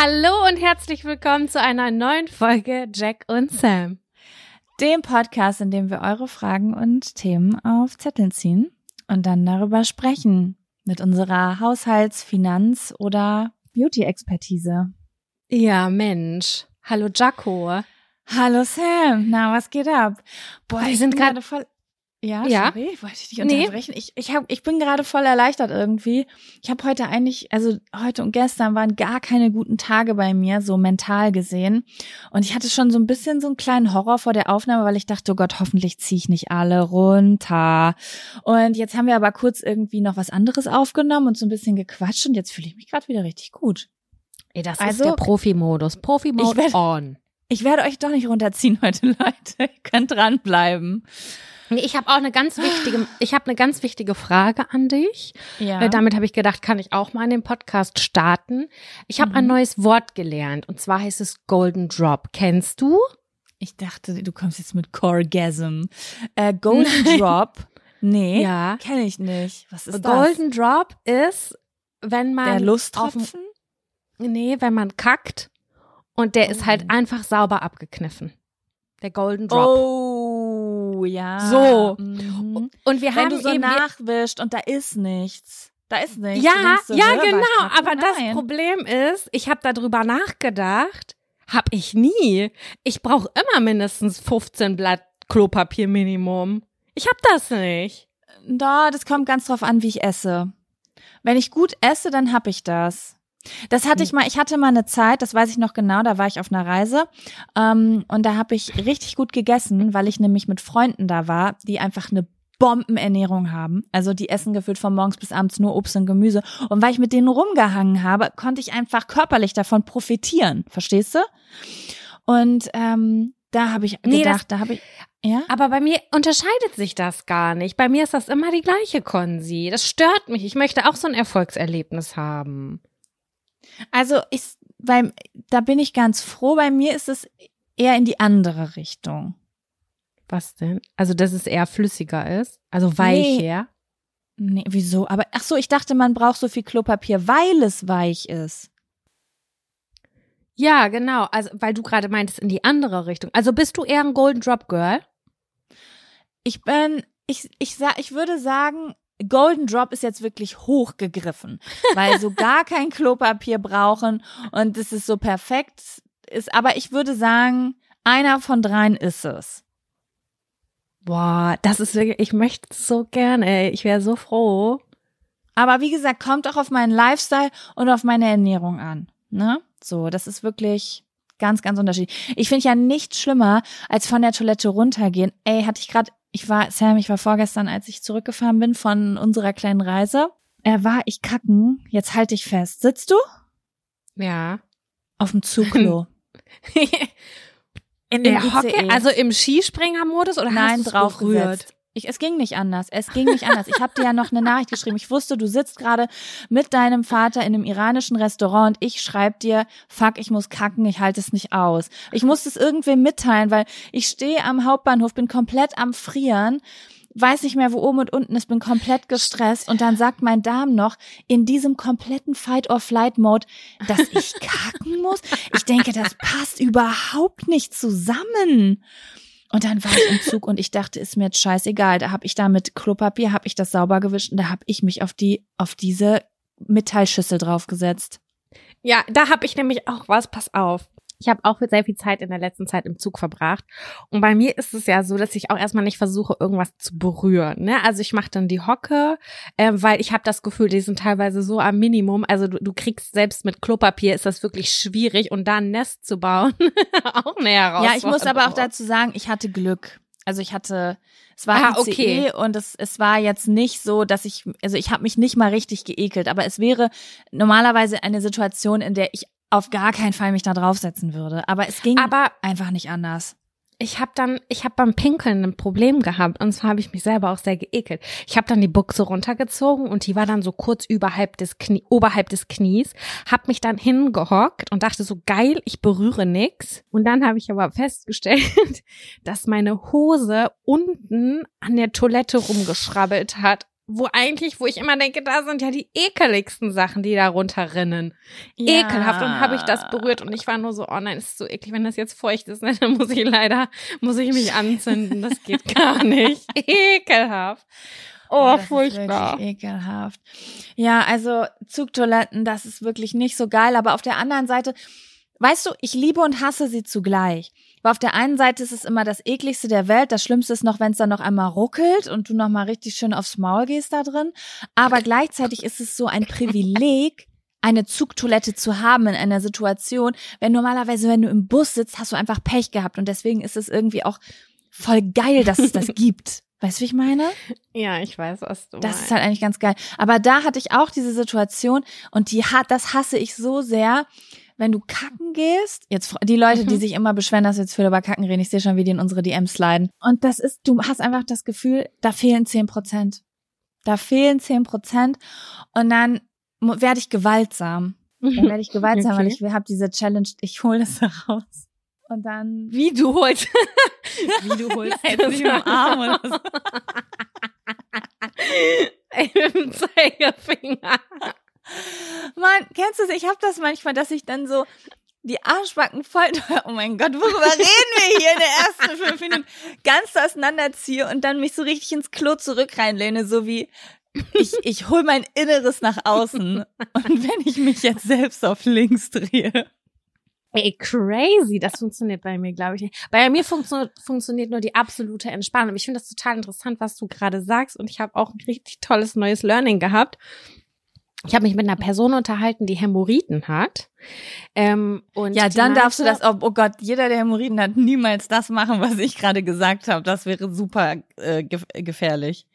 Hallo und herzlich willkommen zu einer neuen Folge Jack und Sam. Dem Podcast, in dem wir eure Fragen und Themen auf Zetteln ziehen und dann darüber sprechen mit unserer Haushalts-, Finanz- oder Beauty-Expertise. Ja, Mensch. Hallo Jaco. Hallo Sam, na, was geht ab? Boah, Wir sind gerade voll. Ja, Ja. sorry, wollte ich dich Nee. unterbrechen. Ich, ich, hab, ich bin gerade voll erleichtert irgendwie. Ich habe heute eigentlich, also heute und gestern waren gar keine guten Tage bei mir, so mental gesehen. Und ich hatte schon so ein bisschen so einen kleinen Horror vor der Aufnahme, weil ich dachte, oh Gott, hoffentlich ziehe ich nicht alle runter. Und jetzt haben wir aber kurz irgendwie noch was anderes aufgenommen und so ein bisschen gequatscht und jetzt fühle ich mich gerade wieder richtig gut. Ey, das Also- ist der Profi-Modus. Werd- on. Ich werde euch doch nicht runterziehen heute, Leute. Ihr könnt dranbleiben. Ich habe auch eine ganz wichtige, ich habe eine ganz wichtige Frage an dich. Ja. Äh, Damit habe ich gedacht, kann ich auch mal in den Podcast starten. Ich habe ein Mhm. neues Wort gelernt und zwar heißt es Golden Drop. Kennst du? Ich dachte, du kommst jetzt mit Corgasm. Äh, Golden Drop? Nee, Ja. kenne ich nicht. Was ist Golden Drop ist, wenn man das? Der auf Lusttropfen? nee, wenn man kackt und der ist halt Oh. einfach sauber abgekniffen. Der Golden Drop. Oh, ja. So. Mhm. Und wir Wenn haben du so eben nachwischt und da ist nichts. Da ist nichts. Ja, so, ja, genau. Aber das Nein. Problem ist, ich habe darüber nachgedacht, hab ich nie. Ich brauche immer mindestens 15 Blatt Klopapier Minimum. Ich hab das nicht. Da, das kommt ganz drauf an, wie ich esse. Wenn ich gut esse, dann hab ich das. Das hatte Hm. ich mal, ich hatte mal eine Zeit, das weiß ich noch genau, da war ich auf einer Reise ähm, und da habe ich richtig gut gegessen, weil ich nämlich mit Freunden da war, die einfach eine Bombenernährung haben. Also die essen gefühlt von morgens bis abends nur Obst und Gemüse. Und weil ich mit denen rumgehangen habe, konnte ich einfach körperlich davon profitieren. Verstehst du? Und ähm, da habe ich Nee, das- gedacht, da habe ich. Ja? Aber bei mir unterscheidet sich das gar nicht. Bei mir ist das immer die gleiche Konsi. Das stört mich. Ich möchte auch so ein Erfolgserlebnis haben. Also ich, weil da bin ich ganz froh. Bei mir ist es eher in die andere Richtung. Was denn? Also, dass es eher flüssiger ist? Also weicher? Nee, wieso? Aber ach so, ich dachte, man braucht so viel Klopapier, weil es weich ist. Ja, genau. Also, weil du gerade meintest, in die andere Richtung. Also bist du eher ein Golden Drop Girl? Ich bin, ich, ich sag, ich würde sagen, Golden Drop ist jetzt wirklich hochgegriffen, weil so gar kein Klopapier brauchen und es ist so perfekt ist. Aber ich würde sagen, einer von dreien ist es. Boah, das ist wirklich, ich möchte es so gerne, ey. Ich wäre so froh. Aber wie gesagt, kommt auch auf meinen Lifestyle und auf meine Ernährung an. Ne? So, das ist wirklich ganz, ganz unterschiedlich. Ich finde ja nichts schlimmer, als von der Toilette runtergehen. Ey, hatte ich gerade, ich war, Sam, ich war vorgestern, als ich zurückgefahren bin von unserer kleinen Reise. Er war ich kacken. Jetzt halte ich fest. Sitzt du? Ja. Auf dem Zugklo. In der Hocke, ICE. also im Skispringermodus oder Nein, hast du drauf berührt? Ich, es ging nicht anders. Es ging nicht anders. Ich habe dir ja noch eine Nachricht geschrieben. Ich wusste, du sitzt gerade mit deinem Vater in einem iranischen Restaurant und ich schreib dir, fuck, ich muss kacken, ich halte es nicht aus. Ich musste es irgendwem mitteilen, weil ich stehe am Hauptbahnhof, bin komplett am Frieren, weiß nicht mehr, wo oben und unten ist, bin komplett gestresst und dann sagt mein Darm noch in diesem kompletten Fight-or-Flight-Mode, dass ich kacken muss. Ich denke, das passt überhaupt nicht zusammen. Und dann war ich im Zug und ich dachte, ist mir jetzt scheißegal. Da habe ich da mit Klopapier, habe ich das sauber gewischt und da habe ich mich auf die auf diese Metallschüssel draufgesetzt. Ja, da habe ich nämlich auch was, pass auf. Ich habe auch sehr viel Zeit in der letzten Zeit im Zug verbracht. Und bei mir ist es ja so, dass ich auch erstmal nicht versuche, irgendwas zu berühren. Ne? Also ich mache dann die Hocke, äh, weil ich habe das Gefühl, die sind teilweise so am Minimum. Also du, du kriegst selbst mit Klopapier ist das wirklich schwierig und da ein Nest zu bauen, auch eine Herausforderung. Ja, ich muss aber auch dazu sagen, ich hatte Glück. Also ich hatte, es war Ah, ICE okay. und es, es war jetzt nicht so, dass ich, also ich habe mich nicht mal richtig geekelt, aber es wäre normalerweise eine Situation, in der ich auf gar keinen Fall mich da draufsetzen würde. Aber es ging Aber einfach nicht anders. ich habe dann, ich habe beim Pinkeln ein Problem gehabt und zwar habe ich mich selber auch sehr geekelt. Ich habe dann die Buchse runtergezogen und die war dann so kurz überhalb des Knie, oberhalb des Knies, habe mich dann hingehockt und dachte so geil, ich berühre nix. Und dann habe ich aber festgestellt, dass meine Hose unten an der Toilette rumgeschrabbelt hat. Wo eigentlich, wo ich immer denke, da sind ja die ekeligsten Sachen, die da runterrinnen ekelhaft und habe ich das berührt und ich war nur so, oh nein, es ist so eklig, wenn das jetzt feucht ist, ne, dann muss ich leider, muss ich mich anzünden, das geht gar nicht. Ekelhaft. Oh, das furchtbar. Ekelhaft. Ja, also Zugtoiletten, das ist wirklich nicht so geil. Aber auf der anderen Seite, weißt du, ich liebe und hasse sie zugleich. Weil auf der einen Seite ist es immer das ekligste der Welt. Das Schlimmste ist noch, wenn es dann noch einmal ruckelt und du noch mal richtig schön aufs Maul gehst da drin. Aber gleichzeitig ist es so ein Privileg, eine Zugtoilette zu haben in einer Situation, wenn normalerweise, wenn du im Bus sitzt, hast du einfach Pech gehabt. Und deswegen ist es irgendwie auch voll geil, dass es das gibt. Weißt du, wie ich meine? Ja, ich weiß, was du Das meinst. ist halt eigentlich ganz geil. Aber da hatte ich auch diese Situation und die hat, das hasse ich so sehr, wenn du kacken gehst. Jetzt die Leute, die Mhm. sich immer beschweren, dass wir jetzt viel über Kacken reden, ich sehe schon, wie die in unsere DMs sliden. Und das ist, du hast einfach das Gefühl, da fehlen zehn Prozent. Da fehlen zehn Prozent und dann werde ich gewaltsam. Dann werde ich gewaltsam, weil Okay. ich habe diese Challenge, ich hole das raus. Und dann Wie du holst. Wie du holst. Nein, nicht im Arm oder so. Ey, mit dem Zeigefinger. Mann, kennst du es? Ich habe das manchmal, dass ich dann so die Arschbacken voll, oh mein Gott, worüber reden wir hier in der ersten fünf Minuten? Ganz auseinanderziehe und dann mich so richtig ins Klo zurück reinlehne, so wie ich, ich hol mein Inneres nach außen. Und wenn ich mich jetzt selbst auf links drehe. Ey, crazy. Das funktioniert bei mir, glaube ich nicht. Bei mir funktio funktioniert nur die absolute Entspannung. Ich finde das total interessant, was du gerade sagst. Und ich habe auch ein richtig tolles neues Learning gehabt. Ich habe mich mit einer Person unterhalten, die Hämorrhoiden hat. Ähm, und Ja, dann darfst du meinte- das, oh, oh Gott, jeder, der Hämorrhoiden hat, niemals das machen, was ich gerade gesagt habe. Das wäre super äh, gef gefährlich.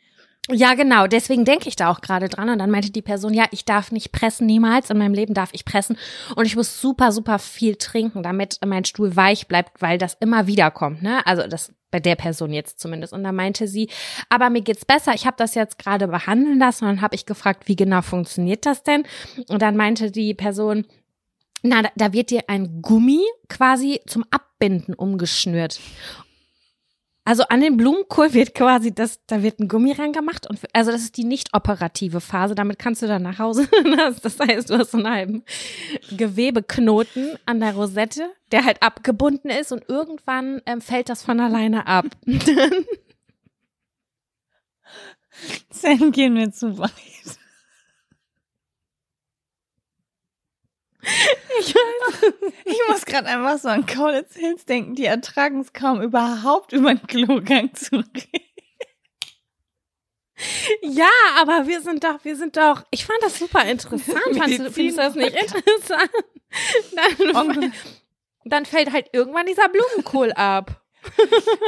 Ja, genau. Deswegen denke ich da auch gerade dran. Und dann meinte die Person, ja, ich darf nicht pressen, niemals. In meinem Leben darf ich pressen. Und ich muss super, super viel trinken, damit mein Stuhl weich bleibt, weil das immer wieder kommt. Ne? Also das bei der Person jetzt zumindest. Und da meinte sie, aber mir geht's besser. Ich habe das jetzt gerade behandeln lassen. Und dann habe ich gefragt, wie genau funktioniert das denn? Und dann meinte die Person, na, da wird dir ein Gummi quasi zum Abbinden umgeschnürt. Also an den Blumenkohl wird quasi das, da wird ein Gummi reingemacht und also das ist die nicht operative Phase. Damit kannst du dann nach Hause. Das, heißt, du hast so einen halben Gewebeknoten an der Rosette, der halt abgebunden ist und irgendwann ähm, fällt das von alleine ab. Dann- gehen wir zu weit. Ich Ich muss gerade einfach so an Kaulitz Hills denken, die ertragen es kaum überhaupt über den Klogang zu reden. Ja, aber wir sind doch, wir sind doch, ich fand das super interessant. Fandst du, findest du das nicht interessant? Dann, dann fällt halt irgendwann dieser Blumenkohl ab.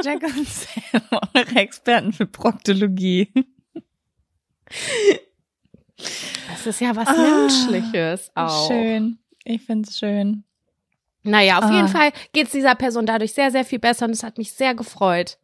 Jack und Sam, eure Experten für Proktologie. Das ist ja was Ah, Menschliches auch. Schön. Ich find's schön. Naja, auf Ah. jeden Fall geht's dieser Person dadurch sehr, sehr viel besser und es hat mich sehr gefreut.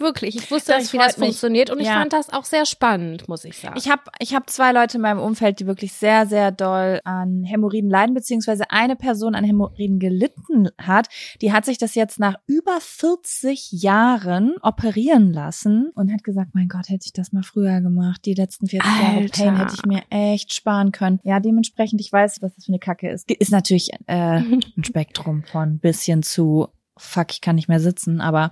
Wirklich, ich wusste Das nicht, wie das mich. funktioniert und ich Ja. fand das auch sehr spannend, muss ich sagen. Ich habe ich hab zwei Leute in meinem Umfeld, die wirklich sehr, sehr doll an Hämorrhoiden leiden, beziehungsweise eine Person an Hämorrhoiden gelitten hat. Die hat sich das jetzt nach über 40 Jahren operieren lassen und hat gesagt, mein Gott, hätte ich das mal früher gemacht. Die letzten 40 Jahre Alter. Pain hätte ich mir echt sparen können. Ja, dementsprechend, ich weiß, was das für eine Kacke ist. Ist natürlich äh, ein Spektrum von bisschen zu fuck, ich kann nicht mehr sitzen, aber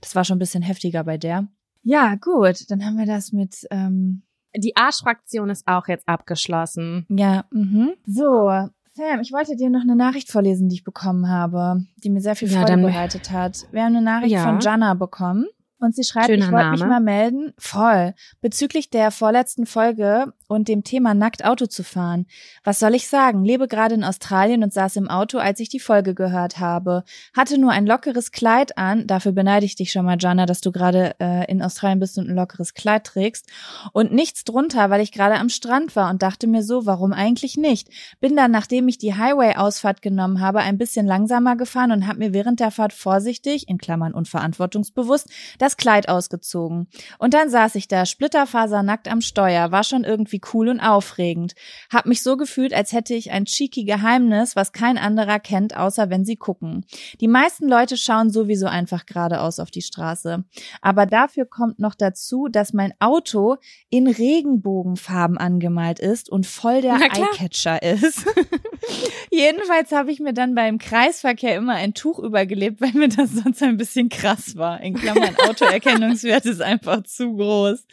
das war schon ein bisschen heftiger bei der. Ja, gut, dann haben wir das mit ähm, Die Arschfraktion ist auch jetzt abgeschlossen. ja, mhm. So, Sam, ich wollte dir noch eine Nachricht vorlesen, die ich bekommen habe, die mir sehr viel Ja, Freude dann- bereitet hat. Wir haben eine Nachricht Ja. von Jana bekommen. Und sie schreibt, Schöner ich wollte mich mal melden, voll, bezüglich der vorletzten Folge und dem Thema nackt Auto zu fahren. Was soll ich sagen? Lebe gerade in Australien und saß im Auto, als ich die Folge gehört habe. Hatte nur ein lockeres Kleid an. Dafür beneide ich dich schon mal, Jana, dass du gerade äh, in Australien bist und ein lockeres Kleid trägst. Und nichts drunter, weil ich gerade am Strand war und dachte mir so, warum eigentlich nicht? Bin dann, nachdem ich die Highway-Ausfahrt genommen habe, ein bisschen langsamer gefahren und habe mir während der Fahrt vorsichtig, in Klammern unverantwortungsbewusst, das Kleid ausgezogen. Und dann saß ich da, splitterfasernackt am Steuer, war schon irgendwie cool und aufregend. Hab mich so gefühlt, als hätte ich ein cheeky Geheimnis, was kein anderer kennt, außer wenn sie gucken. Die meisten Leute schauen sowieso einfach geradeaus auf die Straße. Aber dafür kommt noch dazu, dass mein Auto in Regenbogenfarben angemalt ist und voll der. Eyecatcher ist. Jedenfalls habe ich mir dann beim Kreisverkehr immer ein Tuch übergelebt, weil mir das sonst ein bisschen krass war. In Klammern Autoerkennungswert ist einfach zu groß.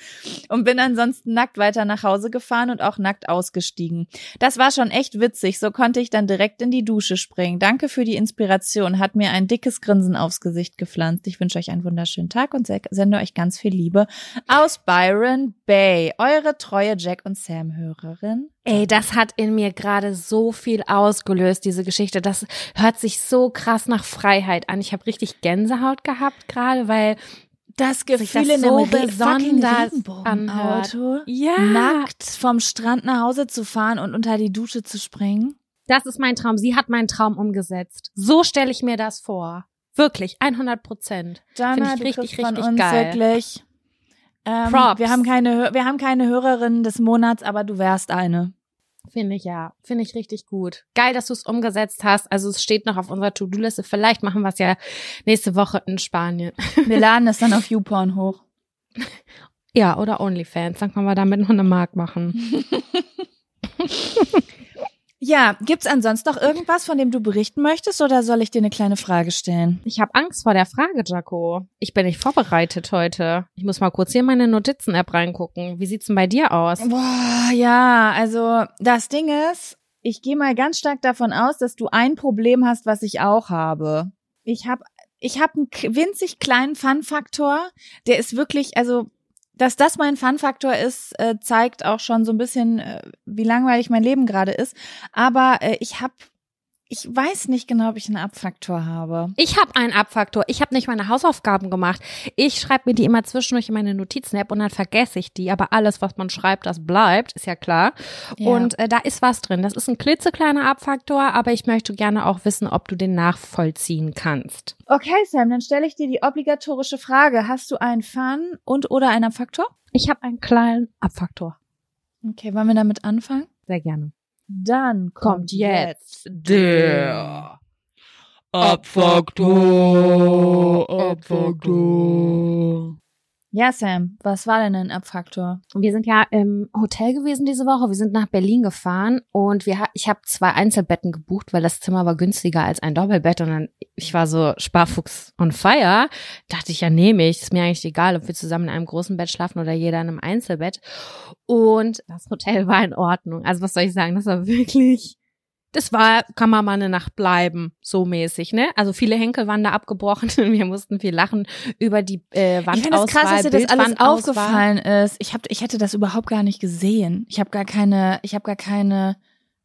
Und bin ansonsten nackt weiter nach Hause gefahren und auch nackt ausgestiegen. Das war schon echt witzig. So konnte ich dann direkt in die Dusche springen. Danke für die Inspiration. Hat mir ein dickes Grinsen aufs Gesicht gepflanzt. Ich wünsche euch einen wunderschönen Tag und se- sende euch ganz viel Liebe aus Byron Bay. Eure treue Jack und Sam Hörerin. Ey, das hat in mir gerade so viel ausgelöst, diese Geschichte. Das hört sich so krass nach Freiheit an. Ich habe richtig Gänsehaut gehabt gerade, weil Das Gefühl das in so einem Re fucking besonders Regenbogenauto, ja, nackt vom Strand nach Hause zu fahren und unter die Dusche zu springen. das ist mein Traum. Sie hat meinen Traum umgesetzt. So stelle ich mir das vor. Wirklich, 100 Prozent. Jana, ich richtig, richtig geil. wirklich. Ähm, Props. Wir haben keine, wir haben keine Hörerin des Monats, aber du wärst eine. Finde ich ja. Finde ich richtig gut. Geil, dass du es umgesetzt hast. Also es steht noch auf unserer To-Do-Liste. Vielleicht machen wir es ja nächste Woche in Spanien. Wir laden es dann auf YouPorn hoch. Ja, oder OnlyFans. Dann können wir damit noch eine Mark machen. Ja, gibt's ansonsten noch irgendwas, von dem du berichten möchtest, oder soll ich dir eine kleine Frage stellen? Ich habe Angst vor der Frage, Jaco. Ich bin nicht vorbereitet heute. Ich muss mal kurz hier in meine Notizen-App reingucken. Wie sieht's denn bei dir aus? Boah, ja, also das Ding ist, ich gehe mal ganz stark davon aus, dass du ein Problem hast, was ich auch habe. Ich habe ich hab einen winzig kleinen Fun-Faktor, der ist wirklich, also dass das mein Fun-Faktor ist, äh, zeigt auch schon so ein bisschen, äh, wie langweilig mein Leben gerade ist. Aber äh, ich habe, ich weiß nicht genau, ob ich einen Abfaktor habe. Ich habe einen Abfaktor. Ich habe nicht meine Hausaufgaben gemacht. Ich schreibe mir die immer zwischendurch in meine Notizen-App und dann vergesse ich die. Aber alles, was man schreibt, das bleibt, ist ja klar. Ja. Und äh, da ist was drin. Das ist ein klitzekleiner Abfaktor, aber ich möchte gerne auch wissen, ob du den nachvollziehen kannst. Okay, Sam, dann stelle ich dir die obligatorische Frage. Hast du einen Fun und oder einen Abfaktor? Ich habe einen kleinen Abfaktor. Okay, wollen wir damit anfangen? Sehr gerne. Dann Kommt jetzt der Abfaktor, Abfaktor. Ja, Sam, was war denn ein Abfaktor? Wir sind ja im Hotel gewesen diese Woche. Wir sind nach Berlin gefahren und wir ich habe zwei Einzelbetten gebucht, weil das Zimmer war günstiger als ein Doppelbett und dann ich war so Sparfuchs on fire. Dachte ich ja nehme ich, ist mir eigentlich egal, ob wir zusammen in einem großen Bett schlafen oder jeder in einem Einzelbett. Und das Hotel war in Ordnung. Also was soll ich sagen, das war wirklich das war, kann man mal eine Nacht bleiben, so mäßig, ne? Also viele Henkel waren da abgebrochen wir mussten viel lachen über die äh, Wandauswahl. Ich finde es krass, dass dir das alles aufgefallen ist. Ich hab, ich hätte das überhaupt gar nicht gesehen. Ich habe gar keine, ich habe gar keine,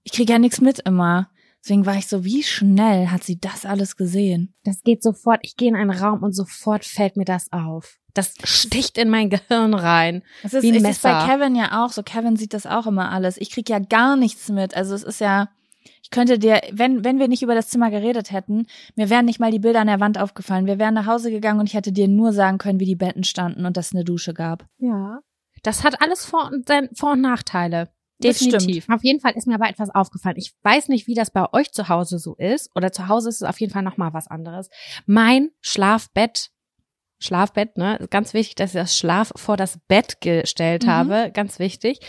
ich kriege ja nichts mit immer. Deswegen war ich so, wie schnell hat sie das alles gesehen? Das geht sofort. Ich gehe in einen Raum und sofort fällt mir das auf. Das sticht in mein Gehirn rein. Das ist, wie ein Messer. ist bei Kevin ja auch so. Kevin sieht das auch immer alles. Ich krieg ja gar nichts mit. Also es ist ja, ich könnte dir, wenn, wenn wir nicht über das Zimmer geredet hätten, mir wären nicht mal die Bilder an der Wand aufgefallen. Wir wären nach Hause gegangen und ich hätte dir nur sagen können, wie die Betten standen und dass es eine Dusche gab. Ja. Das hat alles Vor- und, Vor und Nachteile. Definitiv. Auf jeden Fall ist mir aber etwas aufgefallen. Ich weiß nicht, wie das bei euch zu Hause so ist. Oder zu Hause ist es auf jeden Fall nochmal was anderes. Mein Schlafbett Schlafbett, ne? Ganz wichtig, dass ich das Schlaf vor das Bett gestellt mhm. habe. Ganz wichtig.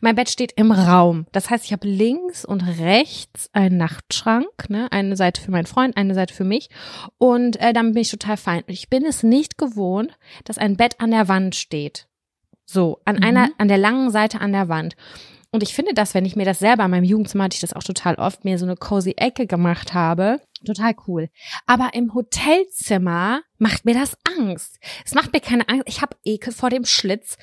Mein Bett steht im Raum. Das heißt, ich habe links und rechts einen Nachtschrank, ne? Eine Seite für meinen Freund, eine Seite für mich. Und äh, damit bin ich total fein. Ich bin es nicht gewohnt, dass ein Bett an der Wand steht. So, an mhm. einer, an der langen Seite an der Wand. Und ich finde das, wenn ich mir das selber in meinem Jugendzimmer hatte ich das auch total oft, mir so eine cozy Ecke gemacht habe, total cool. Aber im Hotelzimmer macht mir das Angst. Es macht mir keine Angst. Ich habe Ekel vor dem Schlitz.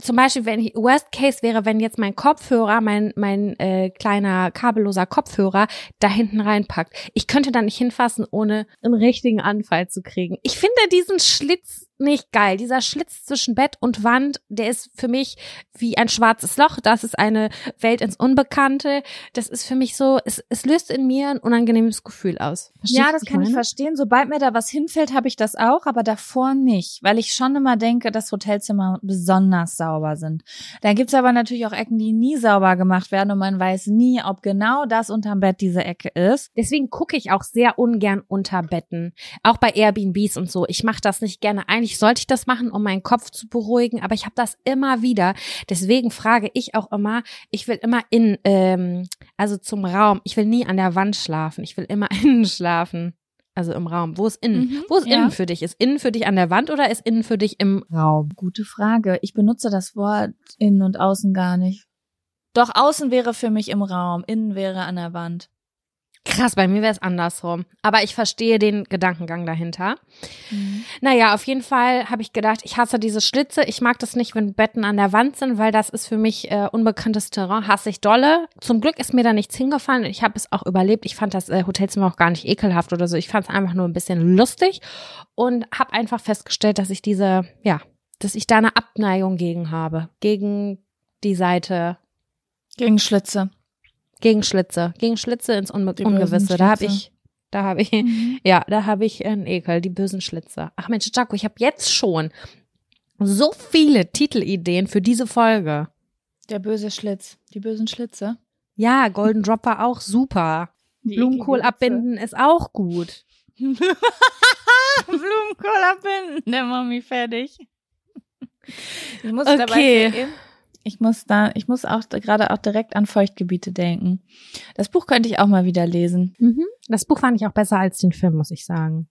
Zum Beispiel, wenn ich, Worst Case wäre, wenn jetzt mein Kopfhörer, mein mein äh, kleiner kabelloser Kopfhörer da hinten reinpackt. Ich könnte da nicht hinfassen, ohne einen richtigen Anfall zu kriegen. Ich finde diesen Schlitz nicht geil. Dieser Schlitz zwischen Bett und Wand, der ist für mich wie ein schwarzes Loch. Das ist eine Welt ins Unbekannte. Das ist für mich so, es, es löst in mir ein unangenehmes Gefühl aus. Verstehst ja, das kann meine? ich verstehen. Sobald mir da was hinfällt, habe ich das auch, aber davor nicht, weil ich schon immer denke, dass Hotelzimmer besonders sauber sind. Da gibt's aber natürlich auch Ecken, die nie sauber gemacht werden und man weiß nie, ob genau das unterm Bett diese Ecke ist. Deswegen gucke ich auch sehr ungern unter Betten. Auch bei Airbnbs und so. Ich mache das nicht gerne ein eigentlich sollte ich das machen, um meinen Kopf zu beruhigen, aber ich habe das immer wieder. Deswegen frage ich auch immer, ich will immer in, ähm, also zum Raum, ich will nie an der Wand schlafen, ich will immer innen schlafen. Also im Raum. Wo ist innen? Mhm, Wo ist ja. innen für dich? Ist innen für dich an der Wand oder ist innen für dich im Raum? Gute Frage. Ich benutze das Wort innen und außen gar nicht. Doch außen wäre für mich im Raum, innen wäre an der Wand. Krass, bei mir wäre es andersrum. Aber ich verstehe den Gedankengang dahinter. Mhm. Naja, auf jeden Fall habe ich gedacht, ich hasse diese Schlitze. Ich mag das nicht, wenn Betten an der Wand sind, weil das ist für mich äh, unbekanntes Terrain. Hasse ich dolle. Zum Glück ist mir da nichts hingefallen. Ich habe es auch überlebt. Ich fand das äh, Hotelzimmer auch gar nicht ekelhaft oder so. Ich fand es einfach nur ein bisschen lustig und habe einfach festgestellt, dass ich diese, ja, dass ich da eine Abneigung gegen habe. Gegen die Seite. Gegen Schlitze. Gegen Schlitze, gegen Schlitze ins Unbe Ungewisse. Da habe ich, da habe ich, mhm. ja, da habe ich einen Ekel, die bösen Schlitze. Ach Mensch, Jaco, ich habe jetzt schon so viele Titelideen für diese Folge. Der böse Schlitz, die bösen Schlitze. Ja, Golden Dropper auch super. Die Blumenkohl abbinden ist auch gut. Blumenkohl abbinden, der Mami fertig. Ich muss okay. dabei ich muss da, ich muss auch gerade auch direkt an Feuchtgebiete denken. Das Buch könnte ich auch mal wieder lesen. Mhm. Das Buch fand ich auch besser als den Film, muss ich sagen.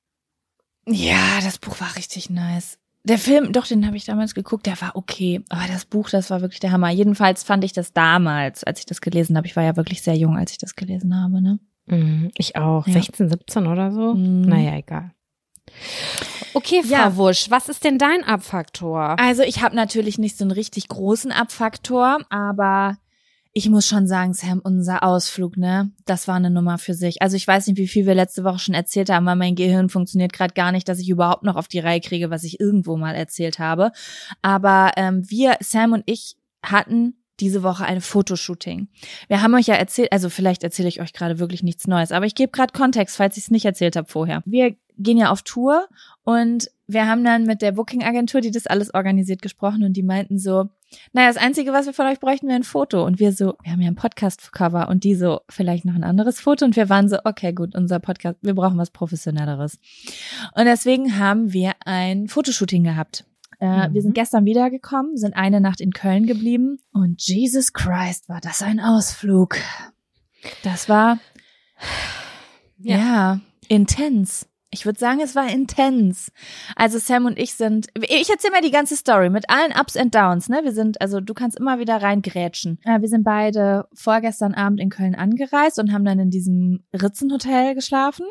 Ja, das Buch war richtig nice. Der Film, doch, den habe ich damals geguckt, der war okay. Aber das Buch, das war wirklich der Hammer. Jedenfalls fand ich das damals, als ich das gelesen habe. Ich war ja wirklich sehr jung, als ich das gelesen habe, ne? Mhm, ich auch. Ja. 16, 17 oder so? Mhm. Naja, egal. Okay, Frau ja. Wusch, was ist denn dein Abfaktor? Also ich habe natürlich nicht so einen richtig großen Abfaktor, aber ich muss schon sagen, Sam, unser Ausflug, ne, das war eine Nummer für sich. Also ich weiß nicht, wie viel wir letzte Woche schon erzählt haben, aber mein Gehirn funktioniert gerade gar nicht, dass ich überhaupt noch auf die Reihe kriege, was ich irgendwo mal erzählt habe. Aber ähm, wir, Sam und ich, hatten diese Woche ein Fotoshooting. Wir haben euch ja erzählt, also vielleicht erzähle ich euch gerade wirklich nichts Neues, aber ich gebe gerade Kontext, falls ich es nicht erzählt habe vorher. Wir gehen ja auf Tour und wir haben dann mit der Booking-Agentur, die das alles organisiert, gesprochen und die meinten so, naja, das Einzige, was wir von euch bräuchten, wäre ein Foto. Und wir so, wir haben ja ein Podcast-Cover und die so, vielleicht noch ein anderes Foto. Und wir waren so, okay, gut, unser Podcast, wir brauchen was Professionelleres. Und deswegen haben wir ein Fotoshooting gehabt. Äh, mhm. Wir sind mhm. gestern wiedergekommen, sind eine Nacht in Köln geblieben und Jesus Christ, war das ein Ausflug. Das war, ja, ja intens Ich würde sagen, es war intens. Also Sam und ich sind, ich erzähle mal die ganze Story mit allen Ups and Downs, ne? Wir sind, also du kannst immer wieder reingrätschen. Ja, wir sind beide vorgestern Abend in Köln angereist und haben dann in diesem Ritzenhotel geschlafen.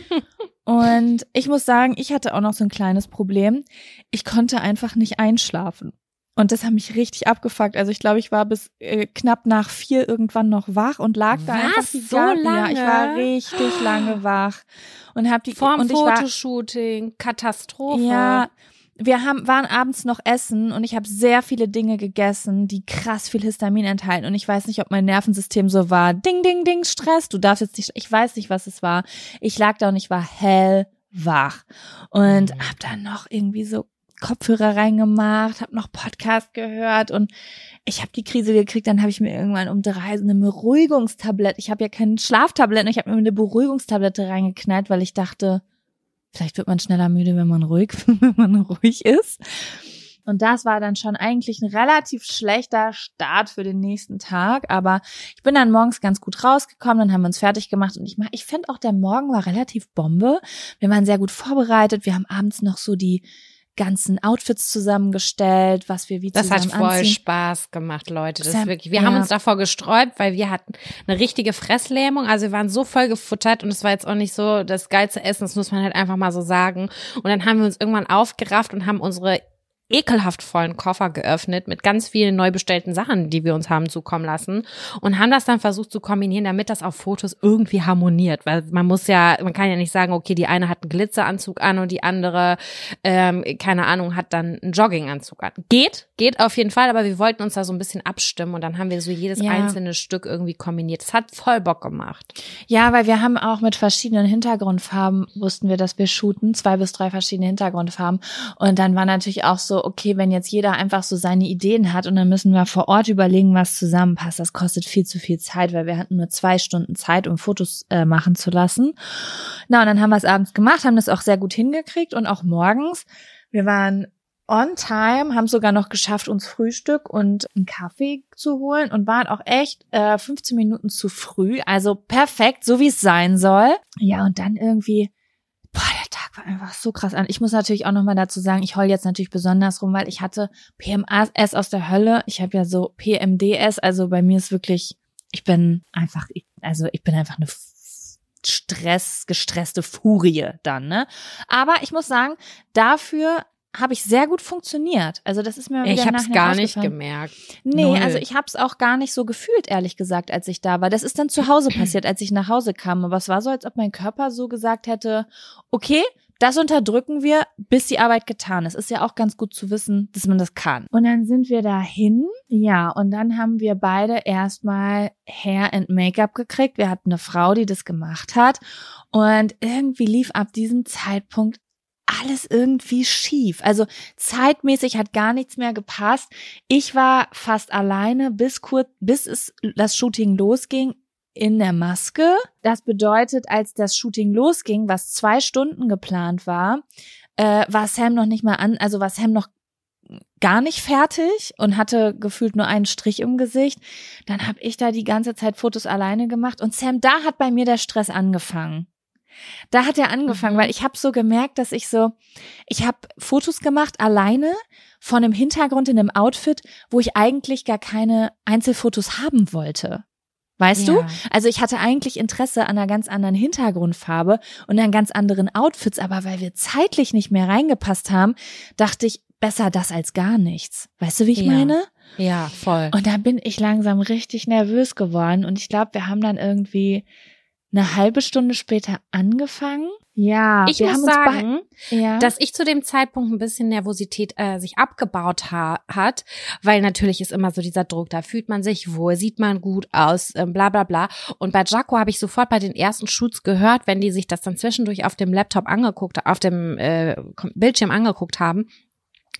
und ich muss sagen, ich hatte auch noch so ein kleines Problem. Ich konnte einfach nicht einschlafen. Und das hat mich richtig abgefuckt. Also ich glaube, ich war bis äh, knapp nach vier irgendwann noch wach und lag da Was? einfach die So lange? Ja, ich war richtig lange wach und habe die Vorm und ich war, Fotoshooting, Katastrophe. ja, wir haben waren abends noch essen und ich habe sehr viele Dinge gegessen, die krass viel Histamin enthalten und ich weiß nicht, ob mein Nervensystem so war. Ding ding ding Stress, du darfst jetzt nicht ich weiß nicht, was es war. Ich lag da und ich war hellwach und Mhm. hab dann noch irgendwie so Kopfhörer reingemacht, hab noch Podcast gehört und ich habe die Krise gekriegt, dann habe ich mir irgendwann um drei so eine Beruhigungstablette, ich habe ja keine Schlaftabletten, ich habe mir eine Beruhigungstablette reingeknallt, weil ich dachte, vielleicht wird man schneller müde, wenn man ruhig, wenn man ruhig ist. Und das war dann schon eigentlich ein relativ schlechter Start für den nächsten Tag. Aber ich bin dann morgens ganz gut rausgekommen, dann haben wir uns fertig gemacht und ich mach, ich finde auch der Morgen war relativ Bombe. Wir waren sehr gut vorbereitet. Wir haben abends noch so die ganzen Outfits zusammengestellt, was wir wie Das hat zusammen voll anziehen. Spaß gemacht, Leute. Das Sam- wirklich. Wir ja. haben uns davor gesträubt, weil wir hatten eine richtige Fresslähmung. Also wir waren so voll gefuttert und es war jetzt auch nicht so das geilste Essen. Das muss man halt einfach mal so sagen. Und dann haben wir uns irgendwann aufgerafft und haben unsere ekelhaft vollen Koffer geöffnet mit ganz vielen neu bestellten Sachen, die wir uns haben zukommen lassen und haben das dann versucht zu kombinieren, damit das auf Fotos irgendwie harmoniert, weil man muss ja, man kann ja nicht sagen, okay, die eine hat einen Glitzeranzug an und die andere, ähm, keine Ahnung, hat dann einen Jogginganzug an. Geht, geht auf jeden Fall, aber wir wollten uns da so ein bisschen abstimmen und dann haben wir so jedes Ja. einzelne Stück irgendwie kombiniert. Das hat voll Bock gemacht. Ja, weil wir haben auch mit verschiedenen Hintergrundfarben wussten wir, dass wir shooten, zwei bis drei verschiedene Hintergrundfarben. Und dann war natürlich auch so, okay, wenn jetzt jeder einfach so seine Ideen hat und dann müssen wir vor Ort überlegen, was zusammenpasst. Das kostet viel zu viel Zeit, weil wir hatten nur zwei Stunden Zeit, um Fotos äh, machen zu lassen. Na, und dann haben wir es abends gemacht, haben das auch sehr gut hingekriegt und auch morgens. Wir waren on time, haben sogar noch geschafft, uns Frühstück und einen Kaffee zu holen und waren auch echt äh, 15 Minuten zu früh. Also perfekt, so wie es sein soll. Ja, und dann irgendwie, boah, einfach so krass an. Ich muss natürlich auch nochmal dazu sagen, ich heul jetzt natürlich besonders rum, weil ich hatte PMS aus der Hölle. Ich habe ja so PMDS, also bei mir ist wirklich, ich bin einfach, also ich bin einfach eine Stress, gestresste Furie dann, ne? Aber ich muss sagen, dafür habe ich sehr gut funktioniert. Also das ist mir wieder Ich habe es gar nicht gemerkt. Nee, Null. also ich habe es auch gar nicht so gefühlt, ehrlich gesagt, als ich da war. Das ist dann zu Hause passiert, als ich nach Hause kam. Aber es war so, als ob mein Körper so gesagt hätte, okay, das unterdrücken wir, bis die Arbeit getan ist. Ist ja auch ganz gut zu wissen, dass man das kann. Und dann sind wir dahin. Ja, und dann haben wir beide erstmal Hair and Make-up gekriegt. Wir hatten eine Frau, die das gemacht hat. Und irgendwie lief ab diesem Zeitpunkt alles irgendwie schief. Also zeitmäßig hat gar nichts mehr gepasst. Ich war fast alleine bis kurz, bis es das Shooting losging in der Maske. Das bedeutet, als das Shooting losging, was zwei Stunden geplant war, äh, war Sam noch nicht mal an, also war Sam noch gar nicht fertig und hatte gefühlt nur einen Strich im Gesicht. Dann habe ich da die ganze Zeit Fotos alleine gemacht und Sam, da hat bei mir der Stress angefangen. Da hat er angefangen, Mhm. weil ich habe so gemerkt, dass ich so, ich habe Fotos gemacht alleine von einem Hintergrund in einem Outfit, wo ich eigentlich gar keine Einzelfotos haben wollte. Weißt du? Ja. Also ich hatte eigentlich Interesse an einer ganz anderen Hintergrundfarbe und an ganz anderen Outfits, aber weil wir zeitlich nicht mehr reingepasst haben, dachte ich, besser das als gar nichts. Weißt du, wie ich Ja. meine? Ja, voll. Und da bin ich langsam richtig nervös geworden und ich glaube, wir haben dann irgendwie eine halbe Stunde später angefangen. Ja, ich muss sagen, ja. dass ich zu dem Zeitpunkt ein bisschen Nervosität äh, sich abgebaut ha hat, weil natürlich ist immer so dieser Druck, da fühlt man sich wohl, sieht man gut aus, ähm, bla bla bla. Und bei Jaco habe ich sofort bei den ersten Shoots gehört, wenn die sich das dann zwischendurch auf dem Laptop angeguckt, auf dem äh, Bildschirm angeguckt haben,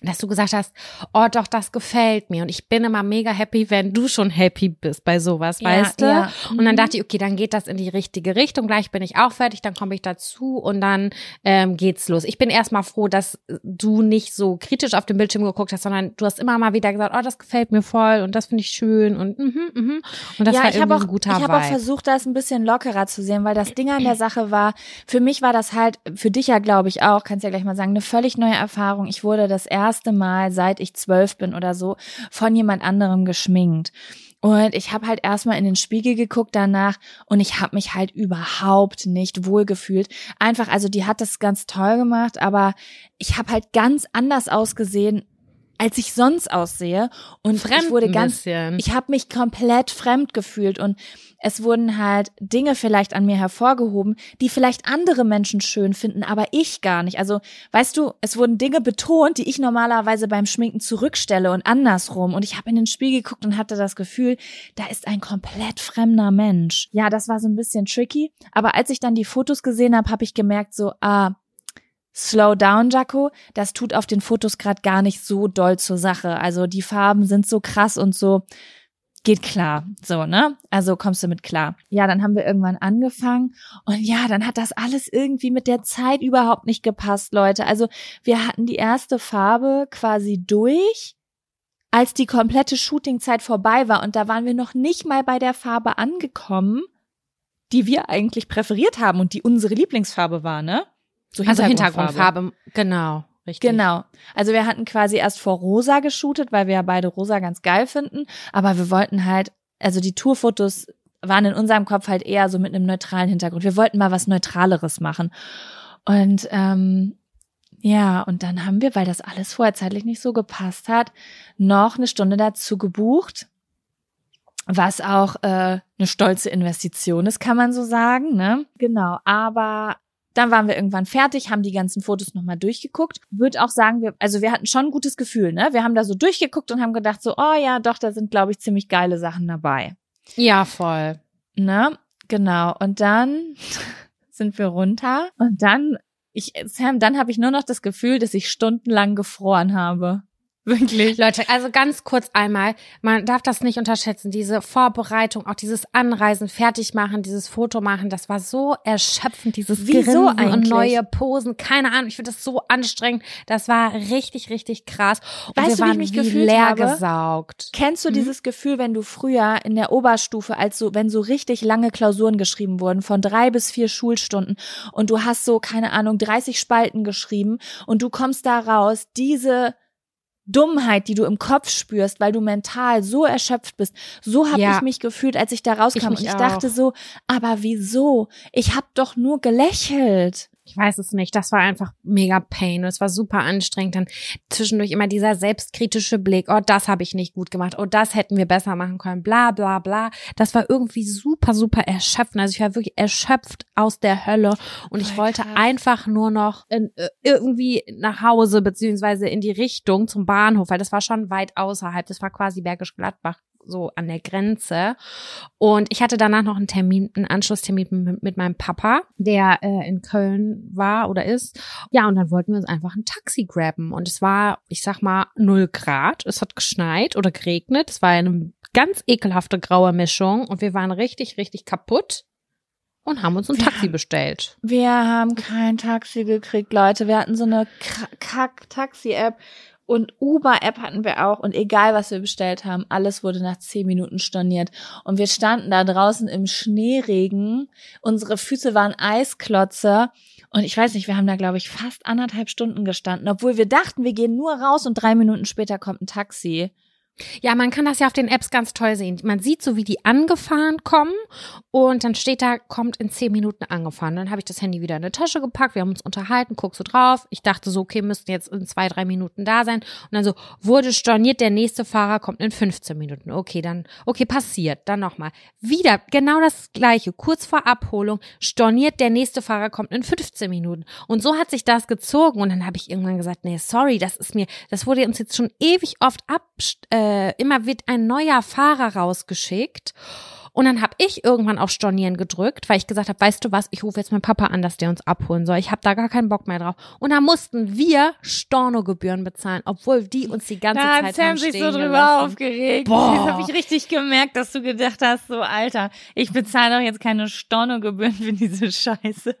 dass du gesagt hast, oh doch, das gefällt mir. Und ich bin immer mega happy, wenn du schon happy bist bei sowas, ja, weißt du? Ja. Und dann mhm. dachte ich, okay, dann geht das in die richtige Richtung. Gleich bin ich auch fertig, dann komme ich dazu und dann ähm, geht's los. Ich bin erstmal froh, dass du nicht so kritisch auf den Bildschirm geguckt hast, sondern du hast immer mal wieder gesagt, oh, das gefällt mir voll und das finde ich schön und mhm, mhm. Und das ja, war ich irgendwie auch, ein guter Ich habe auch versucht, das ein bisschen lockerer zu sehen, weil das Ding an der Sache war, für mich war das halt, für dich ja glaube ich auch, kannst ja gleich mal sagen, eine völlig neue Erfahrung. Ich wurde das erste Mal seit ich zwölf bin oder so von jemand anderem geschminkt. Und ich habe halt erstmal in den Spiegel geguckt danach und ich habe mich halt überhaupt nicht wohlgefühlt. Einfach, also die hat das ganz toll gemacht, aber ich habe halt ganz anders ausgesehen als ich sonst aussehe und fremd ich wurde ganz bisschen. ich habe mich komplett fremd gefühlt und es wurden halt Dinge vielleicht an mir hervorgehoben, die vielleicht andere Menschen schön finden, aber ich gar nicht. Also, weißt du, es wurden Dinge betont, die ich normalerweise beim Schminken zurückstelle und andersrum und ich habe in den Spiegel geguckt und hatte das Gefühl, da ist ein komplett fremder Mensch. Ja, das war so ein bisschen tricky, aber als ich dann die Fotos gesehen habe, habe ich gemerkt so, ah, Slow down, Jaco. Das tut auf den Fotos gerade gar nicht so doll zur Sache. Also die Farben sind so krass und so geht klar. So, ne? Also kommst du mit klar. Ja, dann haben wir irgendwann angefangen und ja, dann hat das alles irgendwie mit der Zeit überhaupt nicht gepasst, Leute. Also wir hatten die erste Farbe quasi durch, als die komplette Shootingzeit vorbei war und da waren wir noch nicht mal bei der Farbe angekommen, die wir eigentlich präferiert haben und die unsere Lieblingsfarbe war, ne? So Hintergrundfarbe. Also Hintergrundfarbe, genau. Richtig. Genau. Also wir hatten quasi erst vor Rosa geshootet, weil wir ja beide Rosa ganz geil finden. Aber wir wollten halt, also die Tourfotos waren in unserem Kopf halt eher so mit einem neutralen Hintergrund. Wir wollten mal was Neutraleres machen. Und ähm, ja, und dann haben wir, weil das alles vorher zeitlich nicht so gepasst hat, noch eine Stunde dazu gebucht, was auch äh, eine stolze Investition ist, kann man so sagen. Ne? Genau, aber dann waren wir irgendwann fertig, haben die ganzen Fotos nochmal durchgeguckt. Würde auch sagen, wir, also wir hatten schon ein gutes Gefühl, ne? Wir haben da so durchgeguckt und haben gedacht so, oh ja, doch, da sind, glaube ich, ziemlich geile Sachen dabei. Ja, voll. Ne? Genau. Und dann sind wir runter und dann, ich, Sam, dann habe ich nur noch das Gefühl, dass ich stundenlang gefroren habe. Wirklich. Leute, also ganz kurz einmal, man darf das nicht unterschätzen, diese Vorbereitung, auch dieses Anreisen, fertig machen, dieses Foto machen, das war so erschöpfend, dieses Wieso Grinsen und neue Posen, keine Ahnung, ich finde das so anstrengend, das war richtig, richtig krass. Und weißt wir du, wie ich mich gefühlt leer habe? gesaugt. Kennst du hm? dieses Gefühl, wenn du früher in der Oberstufe, als so, wenn so richtig lange Klausuren geschrieben wurden, von drei bis vier Schulstunden und du hast so, keine Ahnung, 30 Spalten geschrieben und du kommst da raus, diese Dummheit, die du im Kopf spürst, weil du mental so erschöpft bist. So habe ja. ich mich gefühlt, als ich da rauskam. Ich und ich auch. dachte so, aber wieso? Ich habe doch nur gelächelt ich weiß es nicht, das war einfach mega pain und es war super anstrengend. Dann zwischendurch immer dieser selbstkritische Blick, oh, das habe ich nicht gut gemacht, oh, das hätten wir besser machen können, bla bla bla. Das war irgendwie super, super erschöpfend. Also ich war wirklich erschöpft aus der Hölle und ich wollte einfach nur noch in, äh, irgendwie nach Hause beziehungsweise in die Richtung zum Bahnhof, weil das war schon weit außerhalb. Das war quasi Bergisch Gladbach so an der Grenze. Und ich hatte danach noch einen Termin, einen Anschlusstermin mit, mit meinem Papa, der äh, in Köln war oder ist. Ja, und dann wollten wir uns einfach ein Taxi grabben. Und es war, ich sag mal, null Grad. Es hat geschneit oder geregnet. Es war eine ganz ekelhafte graue Mischung und wir waren richtig, richtig kaputt und haben uns ein Taxi bestellt. Wir haben kein Taxi gekriegt, Leute. Wir hatten so eine Kack-Taxi-App und Uber-App hatten wir auch und egal was wir bestellt haben, alles wurde nach zehn Minuten storniert. Und wir standen da draußen im Schneeregen, unsere Füße waren Eisklotze und ich weiß nicht, wir haben da glaube ich fast anderthalb Stunden gestanden, obwohl wir dachten, wir gehen nur raus und drei Minuten später kommt ein Taxi. Ja, man kann das ja auf den Apps ganz toll sehen. Man sieht so, wie die angefahren kommen und dann steht da, kommt in zehn Minuten angefahren. Dann habe ich das Handy wieder in eine Tasche gepackt, wir haben uns unterhalten, guckst so drauf. Ich dachte so, okay, müssten jetzt in zwei, drei Minuten da sein. Und dann so, wurde storniert, der nächste Fahrer kommt in 15 Minuten. Okay, dann, okay, passiert. Dann nochmal. Wieder, genau das gleiche. Kurz vor Abholung, storniert, der nächste Fahrer kommt in 15 Minuten. Und so hat sich das gezogen. Und dann habe ich irgendwann gesagt, nee, sorry, das ist mir, das wurde uns jetzt schon ewig oft ab, äh, immer wird ein neuer Fahrer rausgeschickt. Und dann habe ich irgendwann auf Stornieren gedrückt, weil ich gesagt habe, weißt du was, ich rufe jetzt meinen Papa an, dass der uns abholen soll. Ich habe da gar keinen Bock mehr drauf. Und dann mussten wir Stornogebühren bezahlen, obwohl die uns die ganze da Zeit hat Sam haben sich so drüber gelassen. aufgeregt. Boah. Das habe ich richtig gemerkt, dass du gedacht hast, so Alter, ich bezahle doch jetzt keine Stornogebühren für diese Scheiße.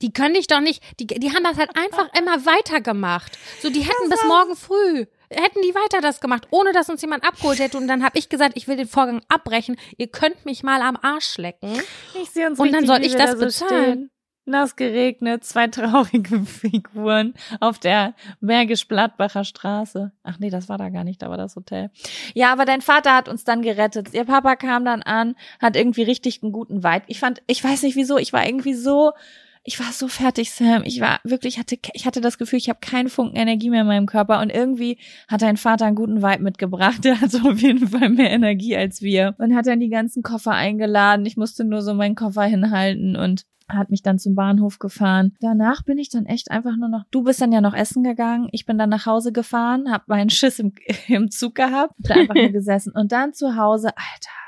Die können dich doch nicht, die, die haben das halt einfach immer weitergemacht. So, die hätten bis morgen früh, hätten die weiter das gemacht, ohne dass uns jemand abgeholt hätte. Und dann habe ich gesagt, ich will den Vorgang abbrechen. Ihr könnt mich mal am Arsch lecken. Ich sehe uns Und dann soll ich das da so bezahlen. stehen. Nass geregnet, zwei traurige Figuren auf der Bergisch-Gladbacher Straße. Ach nee, das war da gar nicht, da war das Hotel. Ja, aber dein Vater hat uns dann gerettet. Ihr Papa kam dann an, hat irgendwie richtig einen guten Vibe. Ich fand, ich weiß nicht wieso, ich war irgendwie so, ich war so fertig, Sam. Ich war wirklich, hatte, ich hatte das Gefühl, ich habe keinen Funken Energie mehr in meinem Körper und irgendwie hat dein Vater einen guten Vibe mitgebracht. Der hatte auf jeden Fall mehr Energie als wir und hat dann die ganzen Koffer eingeladen. Ich musste nur so meinen Koffer hinhalten und hat mich dann zum Bahnhof gefahren. Danach bin ich dann echt einfach nur noch, du bist dann ja noch essen gegangen, ich bin dann nach Hause gefahren, hab meinen Schiss im, im Zug gehabt, hab da einfach nur gesessen und dann zu Hause, Alter,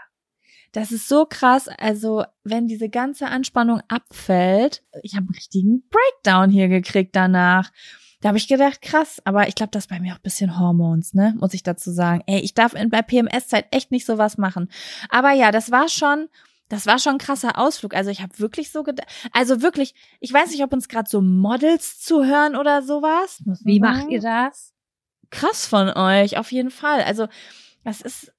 das ist so krass. Also, wenn diese ganze Anspannung abfällt, ich habe einen richtigen Breakdown hier gekriegt danach. Da habe ich gedacht, krass, aber ich glaube, das ist bei mir auch ein bisschen Hormons, ne? Muss ich dazu sagen. Ey, ich darf in, bei PMS-Zeit echt nicht sowas machen. Aber ja, das war schon, das war schon ein krasser Ausflug. Also ich habe wirklich so gedacht, also wirklich, ich weiß nicht, ob uns gerade so Models zuhören oder sowas. Wie macht ihr das? krass von euch, auf jeden Fall. Also, das ist,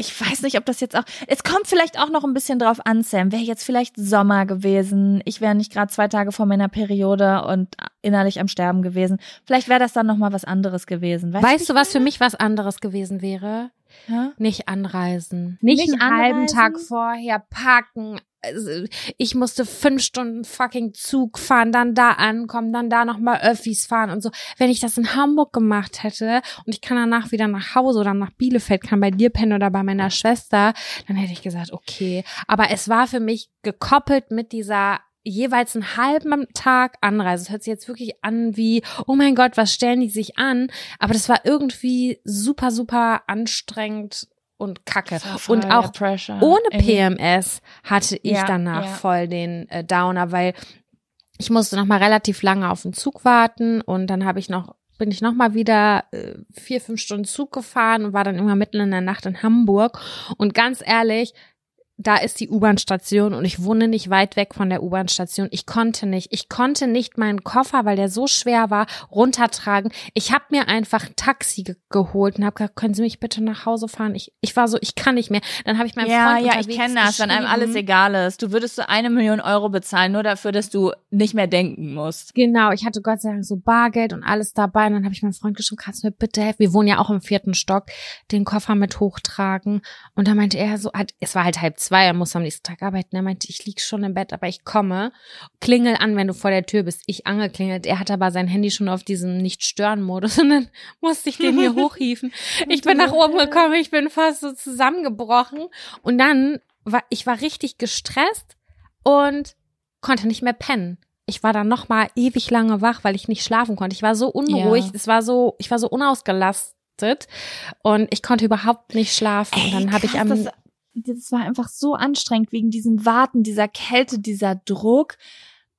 ich weiß nicht, ob das jetzt auch, es kommt vielleicht auch noch ein bisschen drauf an, Sam. Wäre jetzt vielleicht Sommer gewesen, ich wäre nicht gerade zwei Tage vor meiner Periode und innerlich am Sterben gewesen. Vielleicht wäre das dann noch mal was anderes gewesen. Weißt, Weißt du, was für mich was anderes gewesen wäre? Ja? Nicht anreisen. Nicht, Nicht einen halben anreisen? Tag vorher packen. Also, Ich musste fünf Stunden fucking Zug fahren, dann da ankommen, dann da nochmal Öffis fahren und so. Wenn ich das in Hamburg gemacht hätte und ich kann danach wieder nach Hause oder nach Bielefeld, kann bei dir pennen oder bei meiner Schwester, dann hätte ich gesagt, okay. Aber es war für mich gekoppelt mit dieser jeweils einen halben Tag Anreise. Das hört sich jetzt wirklich an wie, oh mein Gott, was stellen die sich an? Aber das war irgendwie super, super anstrengend und kacke. Und auch ohne PMS hatte ich Ja, danach ja. voll den äh, Downer, weil ich musste noch mal relativ lange auf den Zug warten und dann habe ich noch bin ich noch mal wieder äh, vier fünf Stunden Zug gefahren und war dann immer mitten in der Nacht in Hamburg und ganz ehrlich da ist die U-Bahn-Station und ich wohne nicht weit weg von der U-Bahn-Station. Ich konnte nicht, ich konnte nicht meinen Koffer, weil der so schwer war, runtertragen. Ich habe mir einfach ein Taxi ge geholt und habe gesagt, können Sie mich bitte nach Hause fahren? Ich, ich war so, ich kann nicht mehr. Dann habe ich meinem Ja, Freund ja, ich unterwegs kenne das, wenn einem alles egal ist. Du würdest so eine Million Euro bezahlen, nur dafür, dass du nicht mehr denken musst. Genau, ich hatte Gott sei Dank so Bargeld und alles dabei. Und dann habe ich meinem Freund geschrieben, kannst du mir bitte helfen? Wir wohnen ja auch im vierten Stock, den Koffer mit hochtragen. Und da meinte er so, hat, es war halt halb zwei, er muss am nächsten Tag arbeiten. Er meinte, ich lieg schon im Bett, aber ich komme. Klingel an, wenn du vor der Tür bist. Ich angeklingelt. Er hatte aber sein Handy schon auf diesem Nicht-Stören-Modus und dann musste ich den hier hochhieven. Ich bin nach oben gekommen, ich bin fast so zusammengebrochen. Und dann war, ich war richtig gestresst und konnte nicht mehr pennen. Ich war dann noch mal ewig lange wach, weil ich nicht schlafen konnte. Ich war so unruhig, Ja. es war so, ich war so unausgelastet und ich konnte überhaupt nicht schlafen. und dann habe ich am das, das war einfach so anstrengend wegen diesem Warten, dieser Kälte, dieser Druck.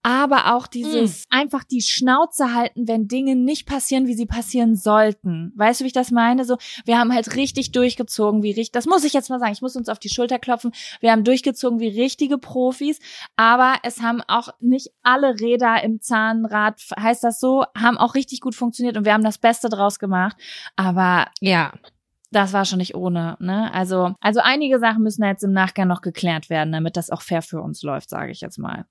Aber auch dieses einfach die Schnauze halten, wenn Dinge nicht passieren, wie sie passieren sollten. Weißt du, wie ich das meine? So, wir haben halt richtig durchgezogen, wie richtig, das muss ich jetzt mal sagen, ich muss uns auf die Schulter klopfen. Wir haben durchgezogen wie richtige Profis, aber es haben auch nicht alle Räder im Zahnrad, heißt das so, haben auch richtig gut funktioniert und wir haben das Beste draus gemacht. Aber ja, das war schon nicht ohne, ne? Also, also einige Sachen müssen jetzt im Nachgang noch geklärt werden, damit das auch fair für uns läuft, sage ich jetzt mal.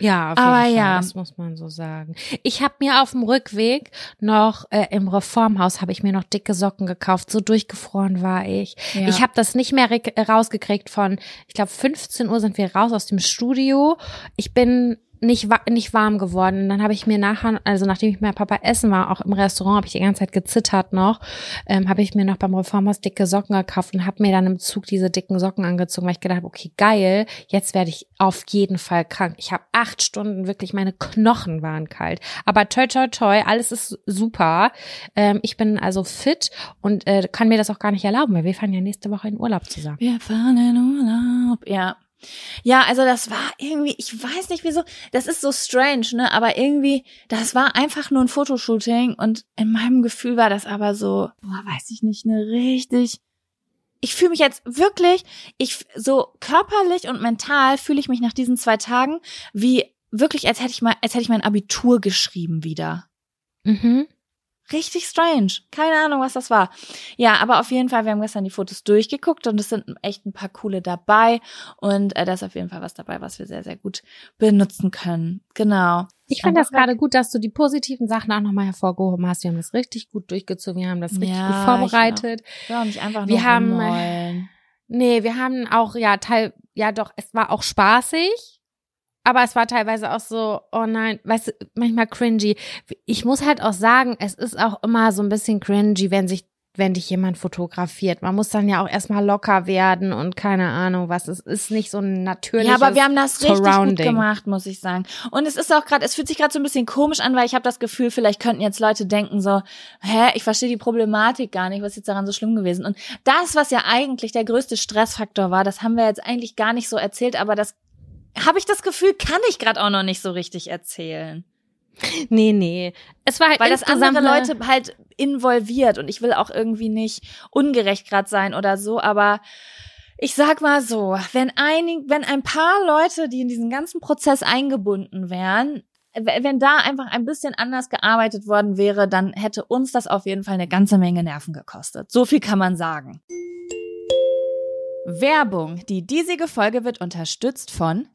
Ja, auf Aber jeden Fall, ja. das muss man so sagen. Ich habe mir auf dem Rückweg noch äh, im Reformhaus habe ich mir noch dicke Socken gekauft. So durchgefroren war ich. Ja. Ich habe das nicht mehr rausgekriegt von, ich glaube 15 Uhr sind wir raus aus dem Studio. Ich bin nicht, nicht warm geworden. Und dann habe ich mir nachher, also nachdem ich mit meinem Papa essen war, auch im Restaurant, habe ich die ganze Zeit gezittert noch, ähm, habe ich mir noch beim Reformhaus dicke Socken gekauft und habe mir dann im Zug diese dicken Socken angezogen, weil ich gedacht habe, okay, geil, jetzt werde ich auf jeden Fall krank. Ich habe acht Stunden, wirklich meine Knochen waren kalt. Aber toi, toi, toi, alles ist super. Ähm, ich bin also fit und äh, kann mir das auch gar nicht erlauben, weil wir fahren ja nächste Woche in Urlaub zusammen. Wir fahren in Urlaub. Ja, ja, also das war irgendwie, ich weiß nicht wieso, das ist so strange, ne? Aber irgendwie, das war einfach nur ein Fotoshooting und in meinem Gefühl war das aber so, boah, weiß ich nicht, eine richtig. Ich fühle mich jetzt wirklich, ich so körperlich und mental fühle ich mich nach diesen zwei Tagen wie wirklich, als hätte ich mal, als hätte ich mein Abitur geschrieben wieder. Mhm. Richtig strange. Keine Ahnung, was das war. Ja, aber auf jeden Fall, wir haben gestern die Fotos durchgeguckt und es sind echt ein paar coole dabei. Und äh, da ist auf jeden Fall was dabei, was wir sehr, sehr gut benutzen können. Genau. Ich fand das gerade gut, dass du die positiven Sachen auch nochmal hervorgehoben hast. Wir haben das richtig gut durchgezogen. Wir haben das richtig Ja, gut vorbereitet. Ich nicht einfach Wir haben-. Nee, wir haben auch, ja, Teil, ja doch, es war auch spaßig. Aber es war teilweise auch so, oh nein, weißt du, manchmal cringy. Ich muss halt auch sagen, es ist auch immer so ein bisschen cringy, wenn sich, wenn dich jemand fotografiert. Man muss dann ja auch erstmal locker werden und keine Ahnung was. Es ist nicht so ein natürliches Ja, aber wir haben das richtig gut gemacht, muss ich sagen. Und es ist auch gerade, es fühlt sich gerade so ein bisschen komisch an, weil ich habe das Gefühl, vielleicht könnten jetzt Leute denken so, hä, ich verstehe die Problematik gar nicht, was ist jetzt daran so schlimm gewesen. Und das, was ja eigentlich der größte Stressfaktor war, das haben wir jetzt eigentlich gar nicht so erzählt, aber das habe ich das Gefühl, kann ich gerade auch noch nicht so richtig erzählen. Nee, nee. Es war halt Weil das andere Leute halt involviert und ich will auch irgendwie nicht ungerecht gerade sein oder so, aber ich sag mal so, wenn einig, wenn ein paar Leute, die in diesen ganzen Prozess eingebunden wären, wenn da einfach ein bisschen anders gearbeitet worden wäre, dann hätte uns das auf jeden Fall eine ganze Menge Nerven gekostet. So viel kann man sagen. Werbung. Die diesige Folge wird unterstützt von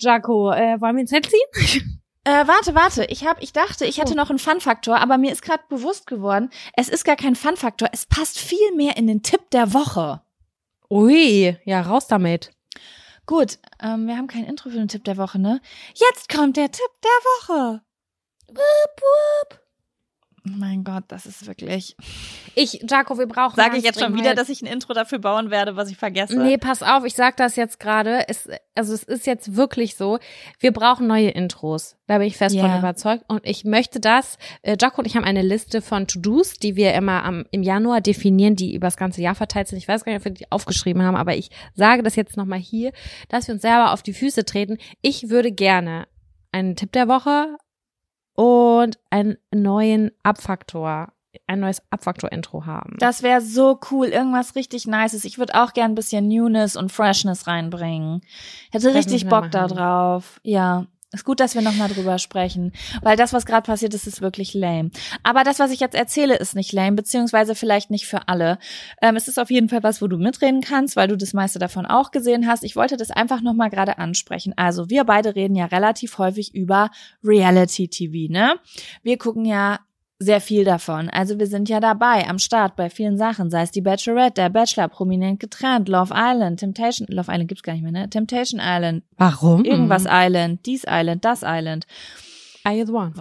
Jaco, äh, wollen wir ins Netz ziehen? Äh, warte, warte. Ich hab, ich dachte, ich hätte noch einen Fun-Faktor, aber mir ist gerade bewusst geworden, es ist gar kein Fun-Faktor. Es passt viel mehr in den Tipp der Woche. Ui, ja, raus damit. Gut, ähm, wir haben kein Intro für den Tipp der Woche, ne? Jetzt kommt der Tipp der Woche. Wupp, wupp. Mein Gott, das ist wirklich. Ich, Jaco, wir brauchen. Sage ich jetzt schon wieder, dass ich ein Intro dafür bauen werde, was ich vergesse. Nee, pass auf, ich sag das jetzt gerade. Es, also es ist jetzt wirklich so, wir brauchen neue Intros. Da bin ich fest Ja. von überzeugt. Und ich möchte das, äh, Jaco und ich haben eine Liste von To-Dos, die wir immer am, im Januar definieren, die über das ganze Jahr verteilt sind. Ich weiß gar nicht, ob wir die aufgeschrieben haben, aber ich sage das jetzt nochmal hier, dass wir uns selber auf die Füße treten. Ich würde gerne einen Tipp der Woche und einen neuen Abfaktor, ein neues Abfaktor-Intro haben. Das wäre so cool, irgendwas richtig Nices. Ich würde auch gern ein bisschen Newness und Freshness reinbringen. Hätte Das richtig Bock da drauf. Ja. Ist gut, dass wir nochmal drüber sprechen, weil das, was gerade passiert ist, ist wirklich lame. Aber das, was ich jetzt erzähle, ist nicht lame, beziehungsweise vielleicht nicht für alle. Ähm, es ist auf jeden Fall was, wo du mitreden kannst, weil du das meiste davon auch gesehen hast. Ich wollte das einfach nochmal gerade ansprechen. Also wir beide reden ja relativ häufig über Reality TV, ne? Wir gucken ja sehr viel davon. Also wir sind ja dabei, am Start bei vielen Sachen, sei es die Bachelorette, der Bachelor, prominent getrennt, Love Island, Temptation, Love Island gibt's gar nicht mehr, ne? Temptation Island. Warum? Irgendwas Island, dies Island, das Island. Are you the one?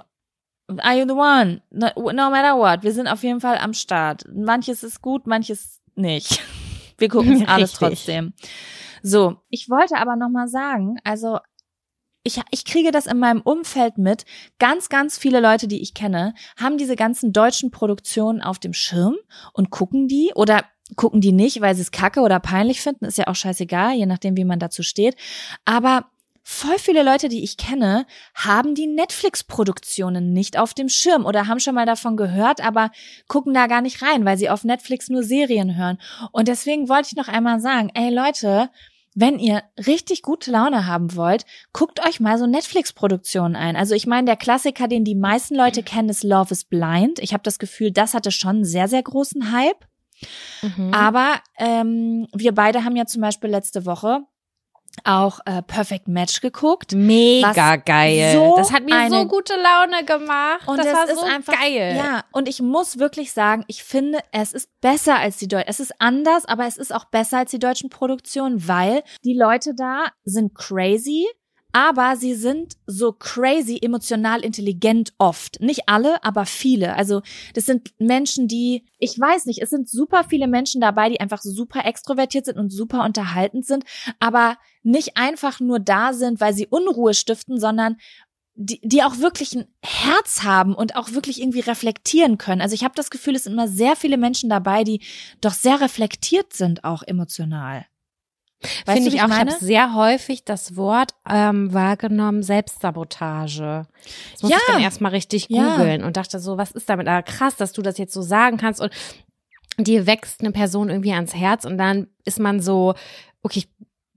Are you the one? No, no matter what. Wir sind auf jeden Fall am Start. Manches ist gut, manches nicht. Wir gucken alles trotzdem. So, ich wollte aber nochmal sagen, also ich, ich kriege das in meinem Umfeld mit. Ganz, ganz viele Leute, die ich kenne, haben diese ganzen deutschen Produktionen auf dem Schirm und gucken die oder gucken die nicht, weil sie es kacke oder peinlich finden. Ist ja auch scheißegal, je nachdem, wie man dazu steht. Aber voll viele Leute, die ich kenne, haben die Netflix-Produktionen nicht auf dem Schirm oder haben schon mal davon gehört, aber gucken da gar nicht rein, weil sie auf Netflix nur Serien hören. Und deswegen wollte ich noch einmal sagen, ey Leute, wenn ihr richtig gute Laune haben wollt, guckt euch mal so Netflix-Produktionen ein. Also ich meine, der Klassiker, den die meisten Leute kennen, ist Love is Blind. Ich habe das Gefühl, das hatte schon einen sehr, sehr großen Hype. Mhm. Aber ähm, wir beide haben ja zum Beispiel letzte Woche auch äh, Perfect Match geguckt. Mega geil. So das hat mir so gute Laune gemacht. Und das, das war ist so einfach geil. Ja, und ich muss wirklich sagen, ich finde, es ist besser als die deutschen. Es ist anders, aber es ist auch besser als die deutschen Produktionen, weil die Leute da sind crazy aber sie sind so crazy emotional intelligent oft. Nicht alle, aber viele. Also das sind Menschen, die, ich weiß nicht, es sind super viele Menschen dabei, die einfach super extrovertiert sind und super unterhaltend sind, aber nicht einfach nur da sind, weil sie Unruhe stiften, sondern die, die auch wirklich ein Herz haben und auch wirklich irgendwie reflektieren können. Also ich habe das Gefühl, es sind immer sehr viele Menschen dabei, die doch sehr reflektiert sind, auch emotional. Finde ich auch. Ich, ich habe sehr häufig das Wort ähm, wahrgenommen, Selbstsabotage. Das muss ja. ich dann erstmal richtig googeln ja. und dachte so, was ist damit? Aber krass, dass du das jetzt so sagen kannst und dir wächst eine Person irgendwie ans Herz und dann ist man so, okay, ich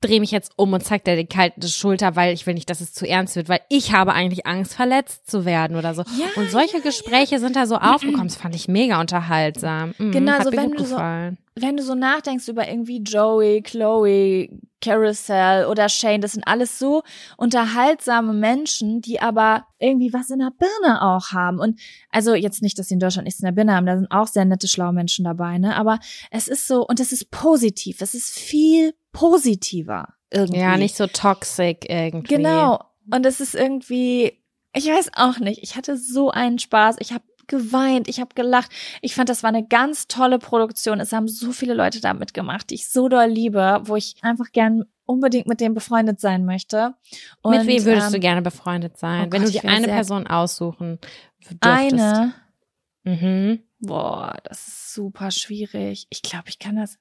drehe mich jetzt um und zeig dir die kalte Schulter, weil ich will nicht, dass es zu ernst wird, weil ich habe eigentlich Angst, verletzt zu werden oder so. Ja, und solche ja, Gespräche ja. sind da so aufgekommen. Das fand ich mega unterhaltsam. Mhm, genau, so wenn du so, wenn du so nachdenkst über irgendwie Joey, Chloe, Carousel oder Shane, das sind alles so unterhaltsame Menschen, die aber irgendwie was in der Birne auch haben. Und also jetzt nicht, dass sie in Deutschland nichts in der Birne haben, da sind auch sehr nette, schlaue Menschen dabei, ne? Aber es ist so, und es ist positiv, es ist viel positiver irgendwie. Ja, nicht so toxic irgendwie. Genau. Und es ist irgendwie, ich weiß auch nicht, ich hatte so einen Spaß. Ich habe geweint, ich habe gelacht. Ich fand, das war eine ganz tolle Produktion. Es haben so viele Leute da mitgemacht, die ich so doll liebe, wo ich einfach gern unbedingt mit dem befreundet sein möchte. Und, mit wem würdest ähm, du gerne befreundet sein, oh wenn Gott, du dir eine Person aussuchen dürftest? Eine? Mhm. Boah, das ist super schwierig. Ich glaube, ich kann das.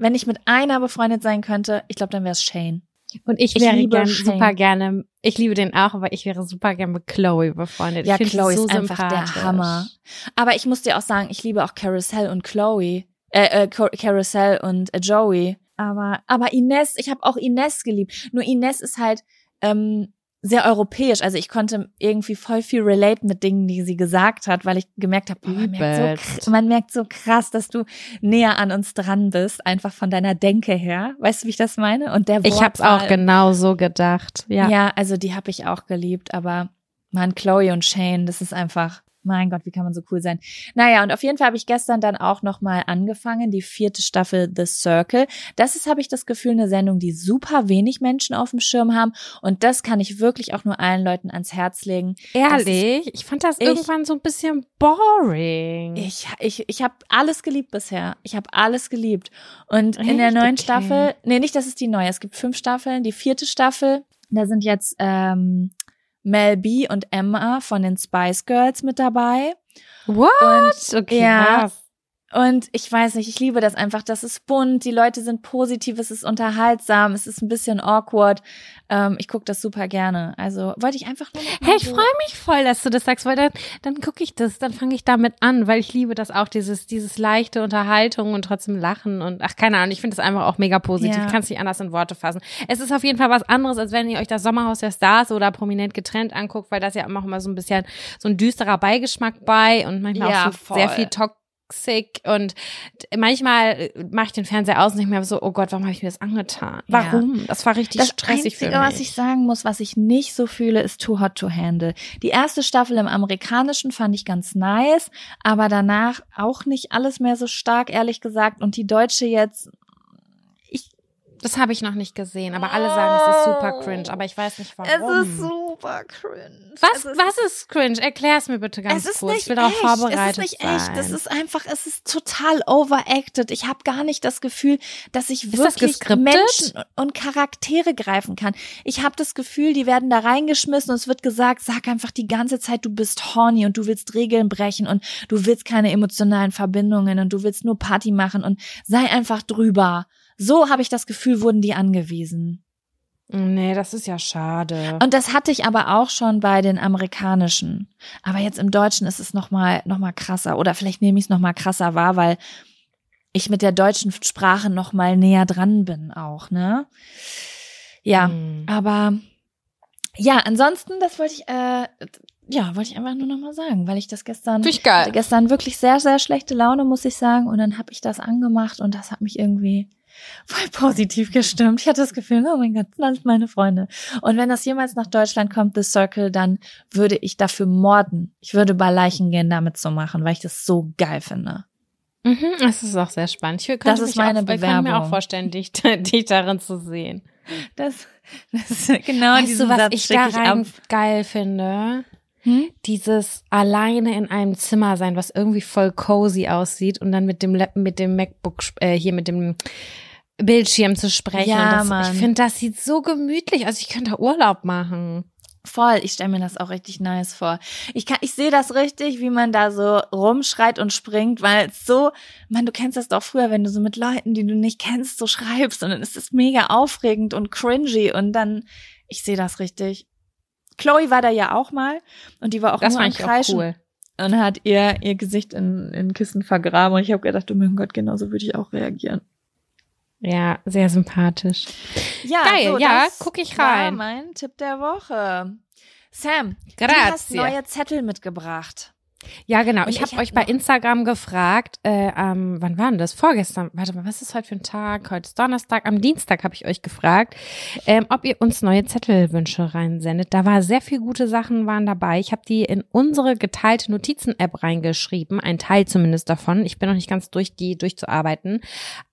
Wenn ich mit einer befreundet sein könnte, ich glaube, dann wäre es Shane. Und ich wäre gern, super gerne, ich liebe den auch, aber ich wäre super gerne mit Chloe befreundet. Ja, Chloe so ist einfach der Hammer. Aber ich muss dir auch sagen, ich liebe auch Carousel und Chloe, äh, äh Carousel und äh, Joey. Aber, aber Ines, ich habe auch Ines geliebt. Nur Ines ist halt, ähm, sehr europäisch. Also ich konnte irgendwie voll viel relate mit Dingen, die sie gesagt hat, weil ich gemerkt habe, man, merkt so, man merkt so krass, dass du näher an uns dran bist, einfach von deiner Denke her. Weißt du, wie ich das meine? Und der Wortwahl, Ich habe auch genau so gedacht. Ja, ja also die habe ich auch geliebt, aber man, Chloe und Shane, das ist einfach mein Gott, wie kann man so cool sein? Naja, und auf jeden Fall habe ich gestern dann auch nochmal angefangen, die vierte Staffel The Circle. Das ist, habe ich das Gefühl, eine Sendung, die super wenig Menschen auf dem Schirm haben. Und das kann ich wirklich auch nur allen Leuten ans Herz legen. Ehrlich? Ist, ich fand das ich, irgendwann so ein bisschen boring. Ich, ich, ich habe alles geliebt bisher. Ich habe alles geliebt. Und Echt? in der neuen okay. Staffel, nee, nicht, das ist die neue. Es gibt fünf Staffeln. Die vierte Staffel, da sind jetzt ähm, Mel B und Emma von den Spice Girls mit dabei. What? Und, okay, ja, was? Und ich weiß nicht, ich liebe das einfach. Das ist bunt, die Leute sind positiv, es ist unterhaltsam, es ist ein bisschen awkward. Ähm, ich gucke das super gerne. Also wollte ich einfach nur. Hey, ich freue mich voll, dass du das sagst, weil dann, dann gucke ich das, dann fange ich damit an, weil ich liebe das auch, dieses, dieses leichte Unterhaltung und trotzdem Lachen und ach, keine Ahnung, ich finde das einfach auch mega positiv. Ja. Ich kann es nicht anders in Worte fassen. Es ist auf jeden Fall was anderes, als wenn ihr euch das Sommerhaus der Stars oder prominent getrennt anguckt, weil das ja auch immer so ein bisschen so ein düsterer Beigeschmack bei und manchmal ja, auch so sehr viel Talk toxic und manchmal äh, mache ich den Fernseher aus und ich mir so, oh Gott, warum habe ich mir das angetan? Warum? Ja. Das war richtig das stressig Einzige, für mich. was ich sagen muss, was ich nicht so fühle, ist Too Hot to Handle. Die erste Staffel im amerikanischen fand ich ganz nice, aber danach auch nicht alles mehr so stark, ehrlich gesagt. Und die deutsche jetzt, das habe ich noch nicht gesehen, aber alle sagen, es ist super cringe, aber ich weiß nicht warum. Es ist super cringe. Was, ist, was ist cringe? Erklär es mir bitte ganz es ist kurz. Nicht ich will darauf echt. vorbereitet Es ist nicht sein. echt. Es ist einfach, es ist total overacted. Ich habe gar nicht das Gefühl, dass ich wirklich Menschen und Charaktere greifen kann. Ich habe das Gefühl, die werden da reingeschmissen und es wird gesagt, sag einfach die ganze Zeit, du bist horny und du willst Regeln brechen und du willst keine emotionalen Verbindungen und du willst nur Party machen und sei einfach drüber. So habe ich das Gefühl, wurden die angewiesen. Nee, das ist ja schade. Und das hatte ich aber auch schon bei den amerikanischen. Aber jetzt im Deutschen ist es nochmal noch mal krasser. Oder vielleicht nehme ich es nochmal krasser wahr, weil ich mit der deutschen Sprache nochmal näher dran bin auch, ne? Ja, mhm. aber ja, ansonsten, das wollte ich, äh, ja, wollte ich einfach nur nochmal sagen, weil ich das gestern, ich geil. gestern wirklich sehr, sehr schlechte Laune, muss ich sagen. Und dann habe ich das angemacht und das hat mich irgendwie voll positiv gestimmt. Ich hatte das Gefühl, oh mein Gott, das sind meine Freunde. Und wenn das jemals nach Deutschland kommt, The Circle, dann würde ich dafür morden. Ich würde bei Leichen gehen, damit zu machen, weil ich das so geil finde. Mhm, das ist auch sehr spannend. Ich das ist meine auch, Bewerbung. Ich kann mir auch vorstellen, dich, dich darin zu sehen. Das, das ist genau weißt du, was Satz ich daran ich geil finde? Hm? Dieses alleine in einem Zimmer sein, was irgendwie voll cozy aussieht und dann mit dem mit dem MacBook äh, hier mit dem Bildschirm zu sprechen. Ja, das, Mann. Ich finde, das sieht so gemütlich aus. Ich könnte Urlaub machen. Voll, ich stelle mir das auch richtig nice vor. Ich kann, ich sehe das richtig, wie man da so rumschreit und springt, weil es so, man, du kennst das doch früher, wenn du so mit Leuten, die du nicht kennst, so schreibst und dann ist es mega aufregend und cringy und dann, ich sehe das richtig. Chloe war da ja auch mal und die war auch das nur am Kreischen. Cool. Und hat ihr ihr Gesicht in, in Kissen vergraben und ich habe gedacht, oh mein Gott, genauso würde ich auch reagieren. Ja, sehr sympathisch. Ja, Geil, so, ja, guck ich rein. War mein Tipp der Woche. Sam, Grazie. du hast neue Zettel mitgebracht. Ja, genau. Und ich habe hab euch bei Instagram gefragt, äh, ähm, wann war denn das? Vorgestern. Warte mal, was ist heute für ein Tag? Heute ist Donnerstag. Am Dienstag habe ich euch gefragt, ähm, ob ihr uns neue Zettelwünsche reinsendet. Da war sehr viel gute Sachen waren dabei. Ich habe die in unsere geteilte Notizen-App reingeschrieben, ein Teil zumindest davon. Ich bin noch nicht ganz durch die durchzuarbeiten.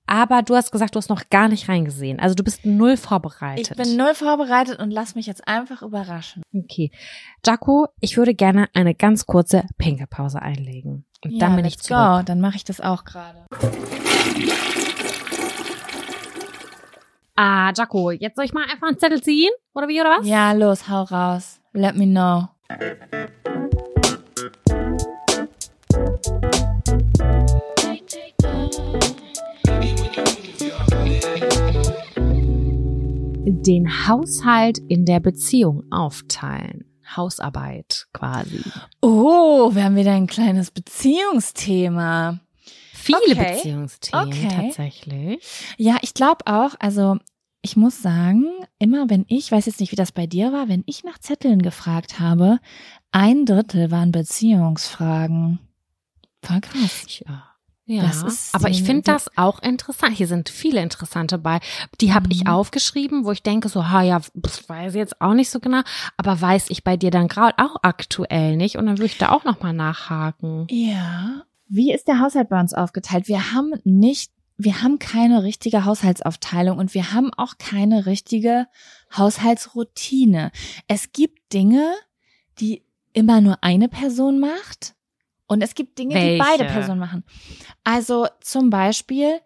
Aber du hast gesagt, du hast noch gar nicht reingesehen. Also du bist null vorbereitet. Ich bin null vorbereitet und lass mich jetzt einfach überraschen. Okay. Jaco, ich würde gerne eine ganz kurze Pinkelpause einlegen. Und ja, dann bin ich zurück. Go. Dann mache ich das auch gerade. Ah, Jaco, jetzt soll ich mal einfach einen Zettel ziehen? Oder wie, oder was? Ja, los, hau raus. Let me know. Den Haushalt in der Beziehung aufteilen. Hausarbeit quasi. Oh, wir haben wieder ein kleines Beziehungsthema. Viele okay. Beziehungsthemen okay. tatsächlich. Ja, ich glaube auch, also ich muss sagen, immer wenn ich, weiß jetzt nicht, wie das bei dir war, wenn ich nach Zetteln gefragt habe, ein Drittel waren Beziehungsfragen. Voll krass. Ja. Ja, aber ich finde das auch interessant. Hier sind viele interessante bei. Die habe mhm. ich aufgeschrieben, wo ich denke so, ha ja, das weiß ich jetzt auch nicht so genau, aber weiß ich bei dir dann gerade auch aktuell nicht und dann würde ich da auch noch mal nachhaken. Ja. Wie ist der Haushalt bei uns aufgeteilt? Wir haben nicht, wir haben keine richtige Haushaltsaufteilung und wir haben auch keine richtige Haushaltsroutine. Es gibt Dinge, die immer nur eine Person macht und es gibt Dinge, Welche? die beide Personen machen. Also zum Beispiel,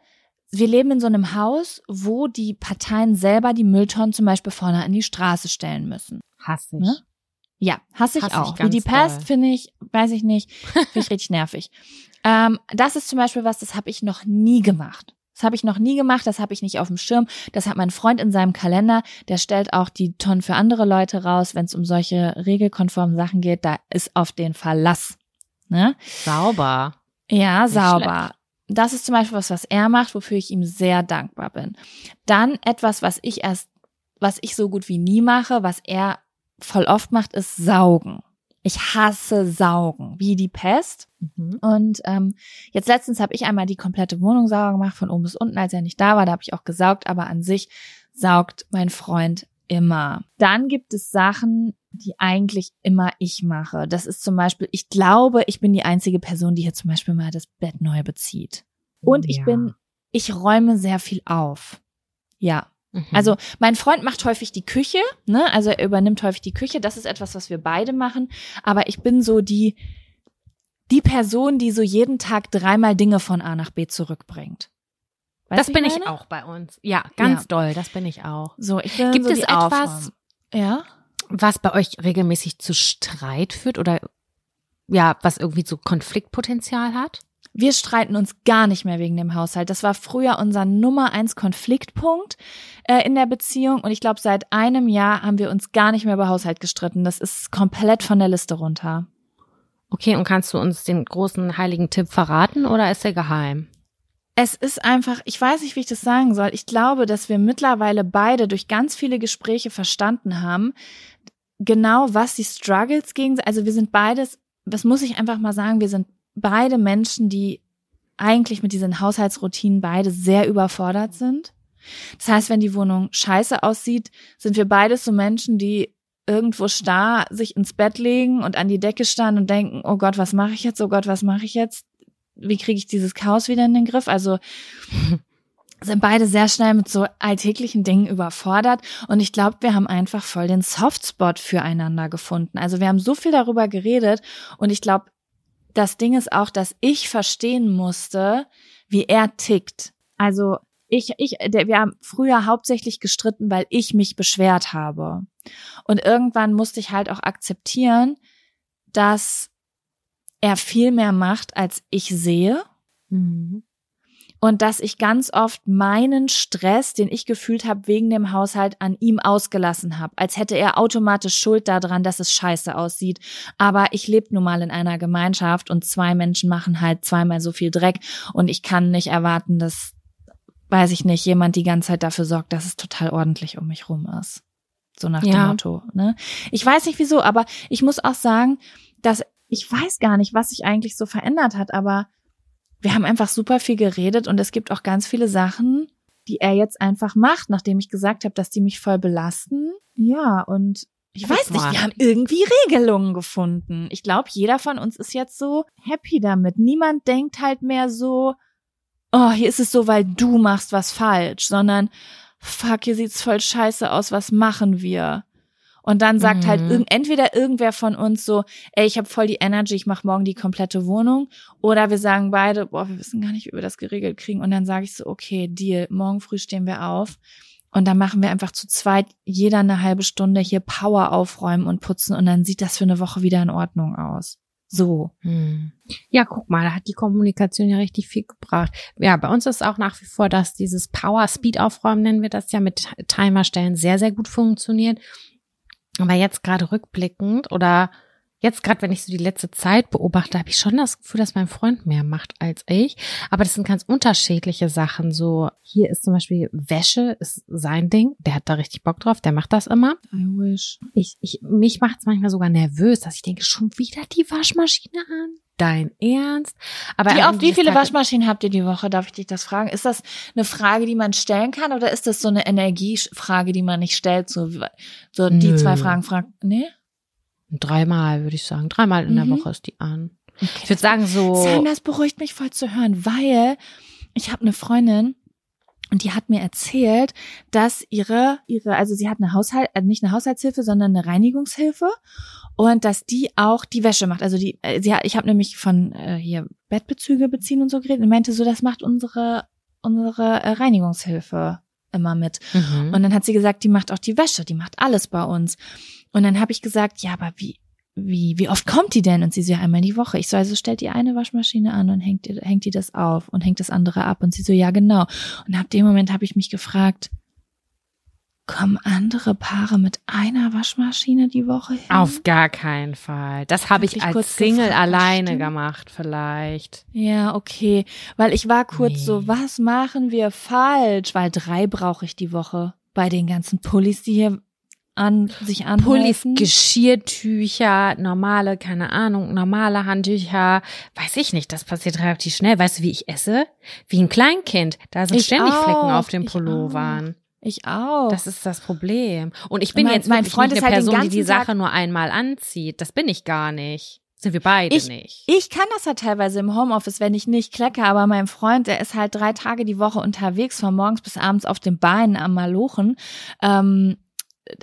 wir leben in so einem Haus, wo die Parteien selber die Mülltonnen zum Beispiel vorne an die Straße stellen müssen. Hasse ich. Ne? Ja, hasse ich hasse auch. Ich Wie die Pest finde ich, weiß ich nicht, finde ich richtig nervig. Ähm, das ist zum Beispiel was, das habe ich noch nie gemacht. Das habe ich noch nie gemacht, das habe ich nicht auf dem Schirm. Das hat mein Freund in seinem Kalender. Der stellt auch die Tonnen für andere Leute raus, wenn es um solche regelkonformen Sachen geht. Da ist auf den Verlass. Ne? Sauber. Ja, nicht sauber. Schlecht. Das ist zum Beispiel was, was er macht, wofür ich ihm sehr dankbar bin. Dann etwas, was ich erst, was ich so gut wie nie mache, was er voll oft macht, ist saugen. Ich hasse Saugen, wie die Pest. Mhm. Und ähm, jetzt letztens habe ich einmal die komplette Wohnung sauber gemacht, von oben bis unten, als er nicht da war. Da habe ich auch gesaugt, aber an sich saugt mein Freund immer. Dann gibt es Sachen, die eigentlich immer ich mache. Das ist zum Beispiel, ich glaube, ich bin die einzige Person, die hier zum Beispiel mal das Bett neu bezieht. Und ich ja. bin, ich räume sehr viel auf. Ja, Mhm. Also mein Freund macht häufig die Küche, ne? Also er übernimmt häufig die Küche. Das ist etwas, was wir beide machen. Aber ich bin so die die Person, die so jeden Tag dreimal Dinge von A nach B zurückbringt. Weißt das bin ich, ich auch bei uns. Ja, ganz ja. doll. Das bin ich auch. So, ich bin Gibt so es etwas, ja, was bei euch regelmäßig zu Streit führt oder ja, was irgendwie so Konfliktpotenzial hat? Wir streiten uns gar nicht mehr wegen dem Haushalt. Das war früher unser Nummer eins Konfliktpunkt äh, in der Beziehung und ich glaube, seit einem Jahr haben wir uns gar nicht mehr über Haushalt gestritten. Das ist komplett von der Liste runter. Okay, und kannst du uns den großen heiligen Tipp verraten oder ist er geheim? Es ist einfach, ich weiß nicht, wie ich das sagen soll. Ich glaube, dass wir mittlerweile beide durch ganz viele Gespräche verstanden haben, genau was die Struggles gegen, also wir sind beides, das muss ich einfach mal sagen, wir sind beide Menschen, die eigentlich mit diesen Haushaltsroutinen beide sehr überfordert sind. Das heißt, wenn die Wohnung scheiße aussieht, sind wir beides so Menschen, die irgendwo starr sich ins Bett legen und an die Decke starren und denken, oh Gott, was mache ich jetzt? Oh Gott, was mache ich jetzt? Wie kriege ich dieses Chaos wieder in den Griff? Also sind beide sehr schnell mit so alltäglichen Dingen überfordert und ich glaube, wir haben einfach voll den Softspot füreinander gefunden. Also wir haben so viel darüber geredet und ich glaube, das Ding ist auch, dass ich verstehen musste, wie er tickt. Also ich, ich, der, wir haben früher hauptsächlich gestritten, weil ich mich beschwert habe. Und irgendwann musste ich halt auch akzeptieren, dass er viel mehr macht, als ich sehe. Mhm und dass ich ganz oft meinen Stress, den ich gefühlt habe wegen dem Haushalt, an ihm ausgelassen habe, als hätte er automatisch Schuld daran, dass es scheiße aussieht. Aber ich lebe nun mal in einer Gemeinschaft und zwei Menschen machen halt zweimal so viel Dreck und ich kann nicht erwarten, dass, weiß ich nicht, jemand die ganze Zeit dafür sorgt, dass es total ordentlich um mich rum ist. So nach ja. dem Motto. Ne? Ich weiß nicht wieso, aber ich muss auch sagen, dass ich weiß gar nicht, was sich eigentlich so verändert hat, aber wir haben einfach super viel geredet und es gibt auch ganz viele Sachen, die er jetzt einfach macht, nachdem ich gesagt habe, dass die mich voll belasten. Ja, und ich weiß nicht, wir haben irgendwie Regelungen gefunden. Ich glaube, jeder von uns ist jetzt so happy damit. Niemand denkt halt mehr so, oh, hier ist es so, weil du machst was falsch, sondern fuck, hier sieht's voll scheiße aus, was machen wir? Und dann sagt halt mhm. halt irg entweder irgendwer von uns so, ey, ich habe voll die Energy, ich mache morgen die komplette Wohnung. Oder wir sagen beide, boah, wir wissen gar nicht, wie wir das geregelt kriegen. Und dann sage ich so, okay, Deal, morgen früh stehen wir auf. Und dann machen wir einfach zu zweit jeder eine halbe Stunde hier Power aufräumen und putzen und dann sieht das für eine Woche wieder in Ordnung aus. So. Hm. Ja, guck mal, da hat die Kommunikation ja richtig viel gebracht. Ja, bei uns ist auch nach wie vor, dass dieses Power Speed Aufräumen nennen wir das ja mit Timerstellen sehr, sehr gut funktioniert. Aber jetzt gerade rückblickend oder jetzt gerade, wenn ich so die letzte Zeit beobachte, habe ich schon das Gefühl, dass mein Freund mehr macht als ich. Aber das sind ganz unterschiedliche Sachen. So, hier ist zum Beispiel Wäsche, ist sein Ding. Der hat da richtig Bock drauf, der macht das immer. I wish. Ich, ich, mich macht es manchmal sogar nervös, dass ich denke, schon wieder die Waschmaschine an dein Ernst? Aber wie oft, wie viele Waschmaschinen habt ihr die Woche? Darf ich dich das fragen? Ist das eine Frage, die man stellen kann oder ist das so eine Energiefrage, die man nicht stellt? So, so die zwei Fragen fragt, nee? Dreimal, würde ich sagen. Dreimal in mhm. der Woche ist die an. Okay, ich würde sagen so. Sam, das beruhigt mich voll zu hören, weil ich habe eine Freundin, und die hat mir erzählt, dass ihre, ihre, also sie hat eine Haushalt, äh, nicht eine Haushaltshilfe, sondern eine Reinigungshilfe und dass die auch die Wäsche macht. Also die, äh, sie hat, ich habe nämlich von äh, hier Bettbezüge beziehen und so geredet und meinte so, das macht unsere unsere äh, Reinigungshilfe immer mit. Mhm. Und dann hat sie gesagt, die macht auch die Wäsche, die macht alles bei uns. Und dann habe ich gesagt, ja, aber wie wie, wie oft kommt die denn? Und sie so, ja, einmal die Woche. Ich so, also stellt ihr eine Waschmaschine an und hängt, ihr, hängt die das auf und hängt das andere ab. Und sie so, ja, genau. Und ab dem Moment habe ich mich gefragt, kommen andere Paare mit einer Waschmaschine die Woche hin? Auf gar keinen Fall. Das habe ich, ich als Single gefragt, alleine stimmt. gemacht, vielleicht. Ja, okay. Weil ich war kurz Nee. so, was machen wir falsch? Weil drei brauche ich die Woche bei den ganzen Pullis, die hier an sich Pullis, anhäufen. Geschirrtücher, normale, keine Ahnung, normale Handtücher, weiß ich nicht, das passiert relativ schnell. Weißt du, wie ich esse? Wie ein Kleinkind. Da sind Ich ständig Flecken auch, auf den ich Pullovern. Ich auch. Das ist das Problem. Und ich bin Mein- jetzt mein Freund ist eine halt Person, die die ganzen Tag- Sache nur einmal anzieht. Das bin ich gar nicht. Sind wir beide Ich- nicht. Ich kann das halt teilweise im Homeoffice, wenn ich nicht klecke, aber mein Freund, der ist halt drei Tage die Woche unterwegs, von morgens bis abends auf den Beinen am Malochen. Ähm,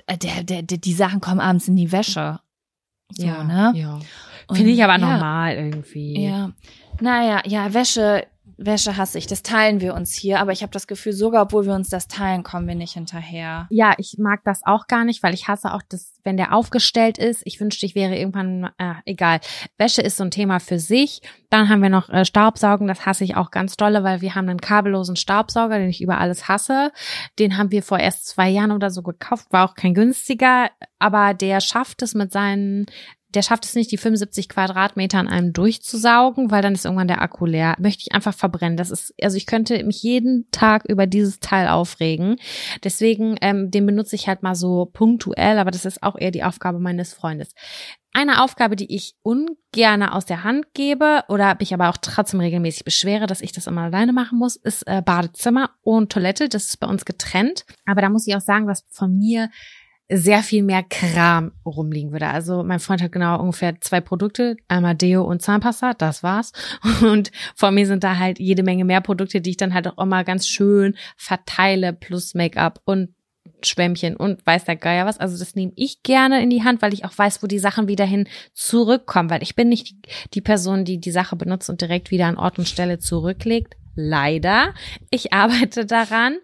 der, der, der, die Sachen kommen abends in die Wäsche. So, ja, ne? ja. Finde ich aber normal irgendwie. Ja. Naja, ja, Wäsche, Wäsche hasse ich. Das teilen wir uns hier, aber ich habe das Gefühl, sogar obwohl wir uns das teilen, kommen wir nicht hinterher. Ja, ich mag das auch gar nicht, weil ich hasse auch das, wenn der aufgestellt ist. Ich wünschte, ich wäre irgendwann, äh, egal. Wäsche ist so ein Thema für sich. Dann haben wir noch äh, Staubsaugen, das hasse ich auch ganz dolle, weil wir haben einen kabellosen Staubsauger, den ich über alles hasse. Den haben wir vor erst zwei Jahren oder so gekauft, war auch kein günstiger, aber der schafft es mit seinen der schafft es nicht, die 75 Quadratmeter an einem durchzusaugen, weil dann ist irgendwann der Akku leer. Möchte ich einfach verbrennen. Das ist, also ich könnte mich jeden Tag über dieses Teil aufregen. Deswegen, ähm, den benutze ich halt mal so punktuell, aber das ist auch eher die Aufgabe meines Freundes. Eine Aufgabe, die ich ungerne aus der Hand gebe oder mich aber auch trotzdem regelmäßig beschwere, dass ich das immer alleine machen muss, ist äh, Badezimmer und Toilette. Das ist bei uns getrennt. Aber da muss ich auch sagen, dass von mir sehr viel mehr Kram rumliegen würde. Also mein Freund hat genau ungefähr zwei Produkte, einmal Deo und Zahnpasta, das war's. Und vor mir sind da halt jede Menge mehr Produkte, die ich dann halt auch immer ganz schön verteile, plus Make-up und Schwämmchen und weiß der Geier was. Also das nehme ich gerne in die Hand, weil ich auch weiß, wo die Sachen wieder hin zurückkommen, weil ich bin nicht die, Person, die die Sache benutzt und direkt wieder an Ort und Stelle zurücklegt. Leider. Ich arbeite daran.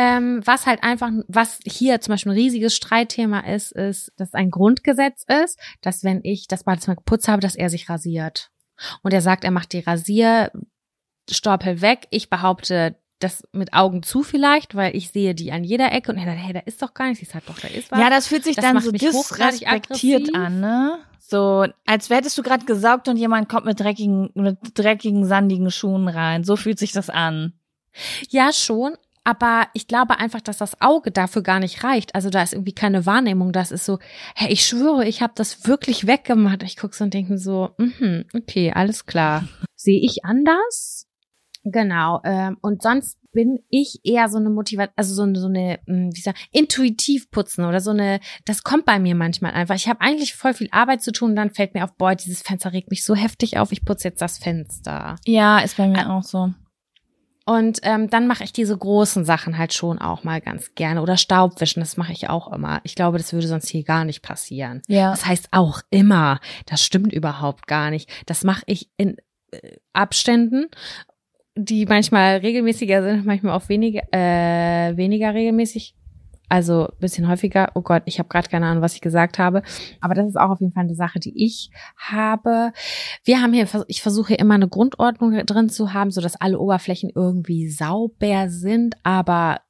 Ähm, was halt einfach, was hier zum Beispiel ein riesiges Streitthema ist, ist, dass ein Grundgesetz ist, dass wenn ich das Badezimmer geputzt habe, dass er sich rasiert. Und er sagt, er macht die Rasierstolpel weg. Ich behaupte, das mit Augen zu vielleicht, weil ich sehe die an jeder Ecke und er sagt, hey, da ist doch gar nichts. Ich sag doch, da ist was. Ja, das fühlt sich Das dann so disrespektiert an, ne? So, als hättest du gerade gesaugt und jemand kommt mit dreckigen, mit dreckigen, sandigen Schuhen rein. So fühlt sich das an. Ja, schon. Aber ich glaube einfach, dass das Auge dafür gar nicht reicht. Also da ist irgendwie keine Wahrnehmung. Das ist so, hey, ich schwöre, ich habe das wirklich weggemacht. Ich gucke so und denke mir so, mhm, okay, alles klar. Sehe ich anders? Genau. Ähm, und sonst bin ich eher so eine Motivation, also so eine, so eine, mh, wie sag, intuitiv putzen oder so eine, das kommt bei mir manchmal einfach. Ich habe eigentlich voll viel Arbeit zu tun, dann fällt mir auf, boah, dieses Fenster regt mich so heftig auf, ich putze jetzt das Fenster. Ja, ist bei mir auch so. Und ähm, dann mache ich diese großen Sachen halt schon auch mal ganz gerne. Oder Staubwischen, das mache ich auch immer. Ich glaube, das würde sonst hier gar nicht passieren. Ja. Das heißt auch immer. Das stimmt überhaupt gar nicht. Das mache ich in äh, Abständen, die manchmal regelmäßiger sind, manchmal auch weniger, äh, weniger regelmäßig. Also ein bisschen häufiger. Oh Gott, ich habe gerade keine Ahnung, was ich gesagt habe. Aber das ist auch auf jeden Fall eine Sache, die ich habe. Wir haben hier, ich versuche immer eine Grundordnung drin zu haben, so dass alle Oberflächen irgendwie sauber sind, aber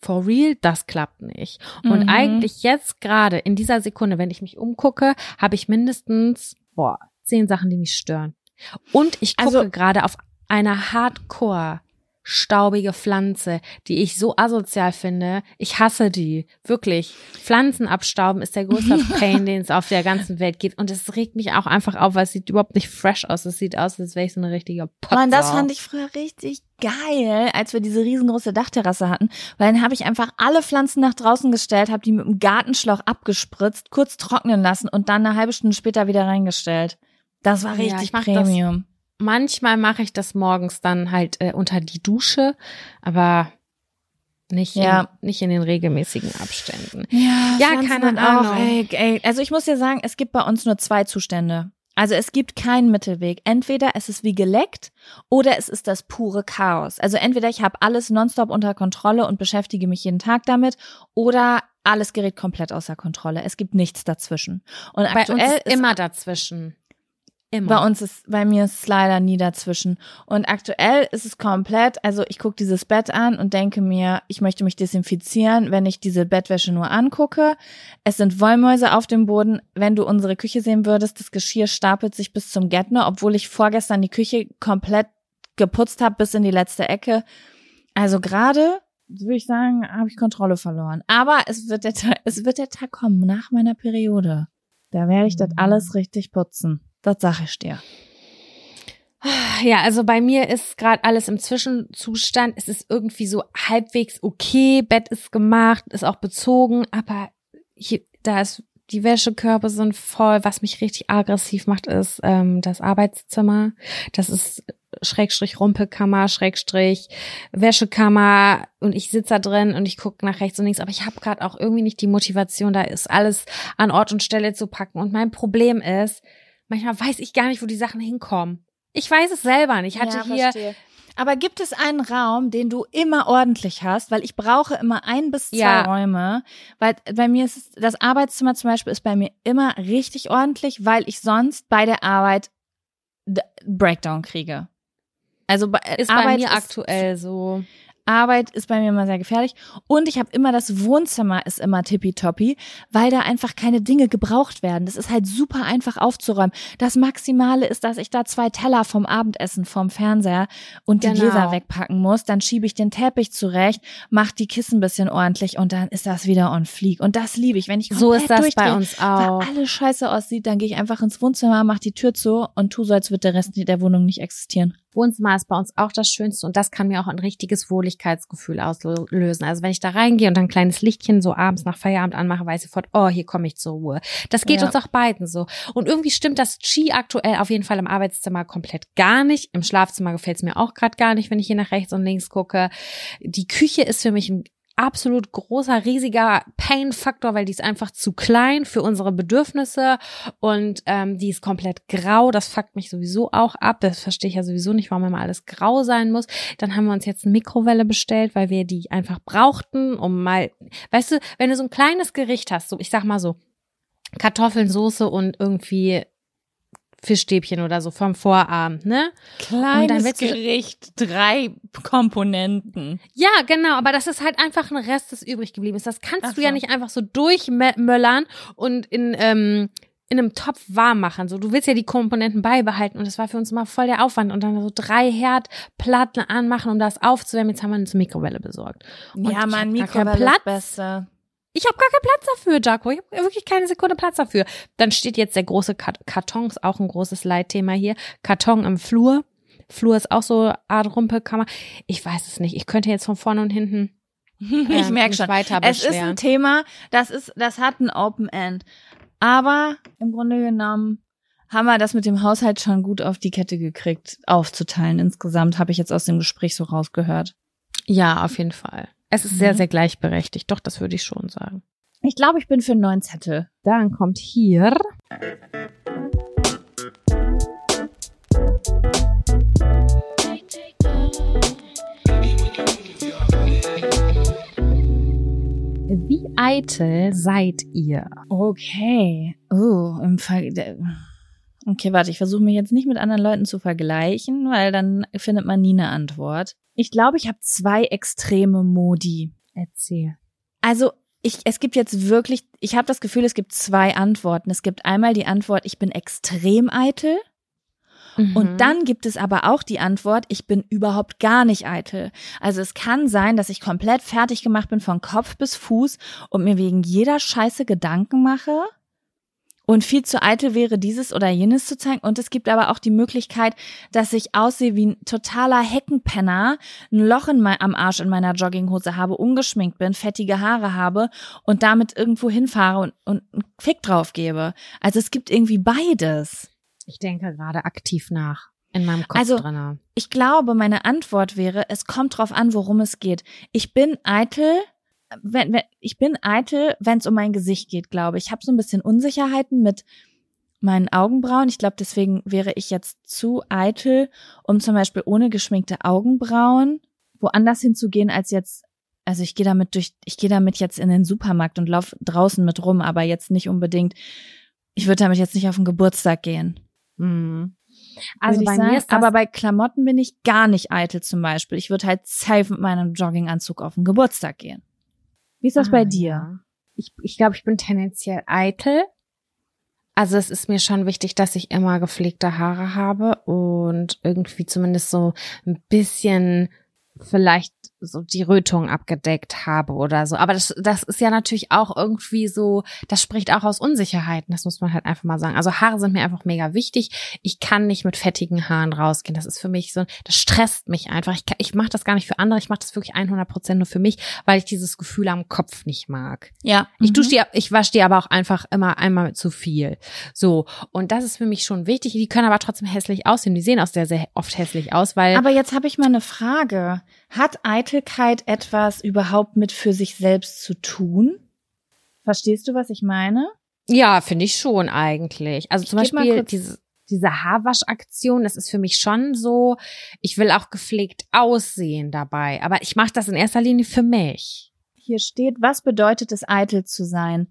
for real, das klappt nicht. Und Mhm. eigentlich jetzt gerade in dieser Sekunde, wenn ich mich umgucke, habe ich mindestens, boah, zehn Sachen, die mich stören. Und ich gucke Also- gerade auf eine Hardcore staubige Pflanze, die ich so asozial finde. Ich hasse die. Wirklich. Pflanzen abstauben ist der größte Pain, den es auf der ganzen Welt gibt. Und es regt mich auch einfach auf, weil es sieht überhaupt nicht fresh aus. Es sieht aus, als wäre ich so eine richtige Potze. Mann, das fand ich früher richtig geil, als wir diese riesengroße Dachterrasse hatten, weil dann habe ich einfach alle Pflanzen nach draußen gestellt, habe die mit dem Gartenschlauch abgespritzt, kurz trocknen lassen und dann eine halbe Stunde später wieder reingestellt. Das war Ja, richtig ich mach das Premium. Manchmal mache ich das morgens dann halt äh, unter die Dusche, aber nicht, Ja. in, nicht in den regelmäßigen Abständen. Ja, Ja, keine sind auch, Ahnung. ey, ey. Also ich muss dir sagen, es gibt bei uns nur zwei Zustände. Also es gibt keinen Mittelweg. Entweder es ist wie geleckt oder es ist das pure Chaos. Also entweder ich habe alles nonstop unter Kontrolle und beschäftige mich jeden Tag damit oder alles gerät komplett außer Kontrolle. Es gibt nichts dazwischen. Und Bei aktuell ist immer dazwischen. Immer. bei uns ist, bei mir ist es leider nie dazwischen. Und aktuell ist es komplett, also ich gucke dieses Bett an und denke mir, ich möchte mich desinfizieren, wenn ich diese Bettwäsche nur angucke. Es sind Wollmäuse auf dem Boden. Wenn du unsere Küche sehen würdest, das Geschirr stapelt sich bis zum Gärtner, obwohl ich vorgestern die Küche komplett geputzt habe bis in die letzte Ecke. Also gerade würde ich sagen, habe ich Kontrolle verloren. Aber es wird der Tag, es wird der Tag kommen nach meiner Periode. Da werde ich das alles richtig putzen. Das sag ich dir. Ja, also bei mir ist gerade alles im Zwischenzustand. Es ist irgendwie so halbwegs okay. Bett ist gemacht, ist auch bezogen, aber hier, da ist die Wäschekörbe sind voll. Was mich richtig aggressiv macht, ist ähm, das Arbeitszimmer. Das ist Schrägstrich Rumpelkammer, Schrägstrich Wäschekammer und ich sitze da drin und ich gucke nach rechts und links, aber ich habe gerade auch irgendwie nicht die Motivation, da ist alles an Ort und Stelle zu packen. Und mein Problem ist, manchmal weiß ich gar nicht, wo die Sachen hinkommen. Ich weiß es selber nicht. Ich hatte Ja, hier verstehe. Aber gibt es einen Raum, den du immer ordentlich hast? Weil ich brauche immer ein bis zwei Ja. Räume. Weil bei mir ist es, das Arbeitszimmer zum Beispiel ist bei mir immer richtig ordentlich, weil ich sonst bei der Arbeit Breakdown kriege. Also bei, ist bei Arbeit mir ist, aktuell so. Arbeit ist bei mir immer sehr gefährlich. Und ich habe immer das Wohnzimmer ist immer tippitoppi, weil da einfach keine Dinge gebraucht werden. Das ist halt super einfach aufzuräumen. Das Maximale ist, dass ich da zwei Teller vom Abendessen vom Fernseher und die Genau. Gläser wegpacken muss. Dann schiebe ich den Teppich zurecht, mach die Kissen ein bisschen ordentlich und dann ist das wieder on fleek. Und das liebe ich. Wenn ich So ist das bei uns auch. Weil alles scheiße aussieht, dann gehe ich einfach ins Wohnzimmer, mach die Tür zu und tu so, als wird der Rest der Wohnung nicht existieren. Wohnzimmer ist bei uns auch das Schönste und das kann mir auch ein richtiges Wohligkeitsgefühl auslösen. Also wenn ich da reingehe und ein kleines Lichtchen so abends nach Feierabend anmache, weiß ich sofort, oh, hier komme ich zur Ruhe. Das geht Ja. uns auch beiden so. Und irgendwie stimmt das Qi aktuell auf jeden Fall im Arbeitszimmer komplett gar nicht. Im Schlafzimmer gefällt es mir auch gerade gar nicht, wenn ich hier nach rechts und links gucke. Die Küche ist für mich ein absolut großer, riesiger Pain-Faktor, weil die ist einfach zu klein für unsere Bedürfnisse und ähm, die ist komplett grau. Das fuckt mich sowieso auch ab. Das verstehe ich ja sowieso nicht, warum immer alles grau sein muss. Dann haben wir uns jetzt eine Mikrowelle bestellt, weil wir die einfach brauchten, um mal, weißt du, wenn du so ein kleines Gericht hast, so ich sag mal so Kartoffeln, Soße und irgendwie Fischstäbchen oder so vom Vorabend, ne? Kleines Gericht, drei Komponenten. Ja, genau, aber das ist halt einfach ein Rest, das übrig geblieben ist. Das kannst Ach du ja so. nicht einfach so durchmöllern und in, ähm, in einem Topf warm machen. So, du willst ja die Komponenten beibehalten und das war für uns immer voll der Aufwand und dann so drei Herdplatten anmachen, um das aufzuwärmen. Jetzt haben wir uns eine Mikrowelle besorgt. Und ja, keinen Mikrowelle ist Platz. Ich habe gar keinen Platz dafür, Jaco. Ich habe wirklich keine Sekunde Platz dafür. Dann steht jetzt der große Karton, ist auch ein großes Leitthema hier. Karton im Flur. Flur ist auch so eine Art Rumpelkammer. Ich weiß es nicht. Ich könnte jetzt von vorne und hinten ich ähm, merke schon. weiter Es ist ein Thema, das ist, das hat ein Open End. Aber im Grunde genommen haben wir das mit dem Haushalt schon gut auf die Kette gekriegt, aufzuteilen. Insgesamt habe ich jetzt aus dem Gespräch so rausgehört. Ja, auf jeden Fall. Es ist sehr, Mhm. sehr gleichberechtigt. Doch, das würde ich schon sagen. Ich glaube, ich bin für einen neuen Zettel. Dann kommt hier. Wie eitel seid ihr? Okay. Oh, im Ver Okay, warte, ich versuche mich jetzt nicht mit anderen Leuten zu vergleichen, weil dann findet man nie eine Antwort. Ich glaube, ich habe zwei extreme Modi. Erzähl. Also ich, es gibt jetzt wirklich, ich habe das Gefühl, es gibt zwei Antworten. Es gibt einmal die Antwort, ich bin extrem eitel. Mhm. Und dann gibt es aber auch die Antwort, ich bin überhaupt gar nicht eitel. Also es kann sein, dass ich komplett fertig gemacht bin von Kopf bis Fuß und mir wegen jeder Scheiße Gedanken mache und viel zu eitel wäre, dieses oder jenes zu zeigen. Und es gibt aber auch die Möglichkeit, dass ich aussehe wie ein totaler Heckenpenner, ein Loch in mein, am Arsch in meiner Jogginghose habe, ungeschminkt bin, fettige Haare habe und damit irgendwo hinfahre und, und einen Fick drauf gebe. Also es gibt irgendwie beides. Ich denke gerade aktiv nach. In meinem Kopf Also- drinne. Ich glaube, meine Antwort wäre, es kommt drauf an, worum es geht. Ich bin eitel, wenn, wenn ich bin eitel, wenn es um mein Gesicht geht, glaube ich. Ich habe so ein bisschen Unsicherheiten mit meinen Augenbrauen. Ich glaube, deswegen wäre ich jetzt zu eitel, um zum Beispiel ohne geschminkte Augenbrauen woanders hinzugehen als jetzt also ich gehe damit durch, ich gehe damit jetzt in den Supermarkt und lauf draußen mit rum, aber jetzt nicht unbedingt, ich würde damit jetzt nicht auf den Geburtstag gehen. Mhm. Also bei mir aber bei Klamotten bin ich gar nicht eitel zum Beispiel. Ich würde halt safe mit meinem Jogginganzug auf den Geburtstag gehen. Wie ist das ah, bei dir? Ja. Ich, ich glaube, ich bin tendenziell eitel. Also es ist mir schon wichtig, dass ich immer gepflegte Haare habe und irgendwie zumindest so ein bisschen vielleicht so die Rötung abgedeckt habe oder so. Aber das, das ist ja natürlich auch irgendwie so, das spricht auch aus Unsicherheiten, das muss man halt einfach mal sagen. Also Haare sind mir einfach mega wichtig. Ich kann nicht mit fettigen Haaren rausgehen. Das ist für mich so, das stresst mich einfach. Ich, ich mache das gar nicht für andere, ich mache das wirklich 100 Prozent nur für mich, weil ich dieses Gefühl am Kopf nicht mag. Ja. Ich mhm. dusche die, ich wasche die aber auch einfach immer einmal zu viel. So. Und das ist für mich schon wichtig. Die können aber trotzdem hässlich aussehen. Die sehen auch sehr, sehr oft hässlich aus, weil. Aber jetzt habe ich mal eine Frage. Hat Eitelkeit etwas überhaupt mit für sich selbst zu tun? Verstehst du, was ich meine? Ja, finde ich schon eigentlich. Also zum Beispiel diese, diese Haarwaschaktion, das ist für mich schon so, ich will auch gepflegt aussehen dabei, aber ich mache das in erster Linie für mich. Hier steht, was bedeutet es, eitel zu sein?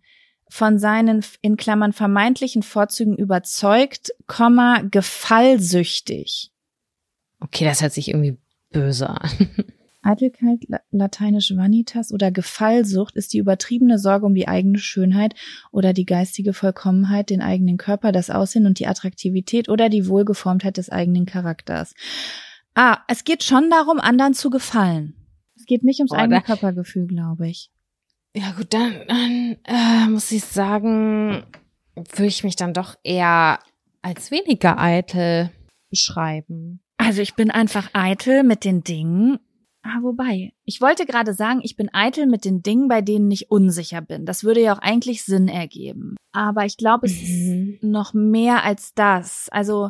Von seinen in Klammern vermeintlichen Vorzügen überzeugt, Komma, gefallsüchtig. Okay, das hört sich irgendwie böse an. Eitelkeit, lateinisch Vanitas oder Gefallsucht ist die übertriebene Sorge um die eigene Schönheit oder die geistige Vollkommenheit, den eigenen Körper, das Aussehen und die Attraktivität oder die Wohlgeformtheit des eigenen Charakters. Ah, es geht schon darum, anderen zu gefallen. Es geht nicht ums oh, eigene Körpergefühl, glaube ich. Ja gut, dann, dann äh, muss ich sagen, würde ich mich dann doch eher als weniger eitel beschreiben. Also ich bin einfach eitel mit den Dingen. Ah, wobei, ich wollte gerade sagen, ich bin eitel mit den Dingen, bei denen ich unsicher bin. Das würde ja auch eigentlich Sinn ergeben. Aber ich glaube, es mhm. ist noch mehr als das. Also,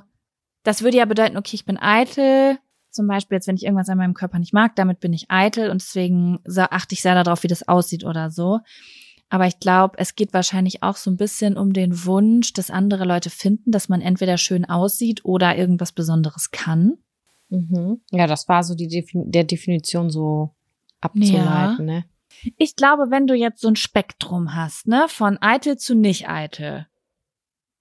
das würde ja bedeuten, okay, ich bin eitel. Zum Beispiel jetzt, wenn ich irgendwas an meinem Körper nicht mag, damit bin ich eitel und deswegen achte ich sehr darauf, wie das aussieht oder so. Aber ich glaube, es geht wahrscheinlich auch so ein bisschen um den Wunsch, dass andere Leute finden, dass man entweder schön aussieht oder irgendwas Besonderes kann. Mhm. Ja, das war so die Defin der Definition so abzuleiten, ja. ne? Ich glaube, wenn du jetzt so ein Spektrum hast, ne, von eitel zu nicht eitel.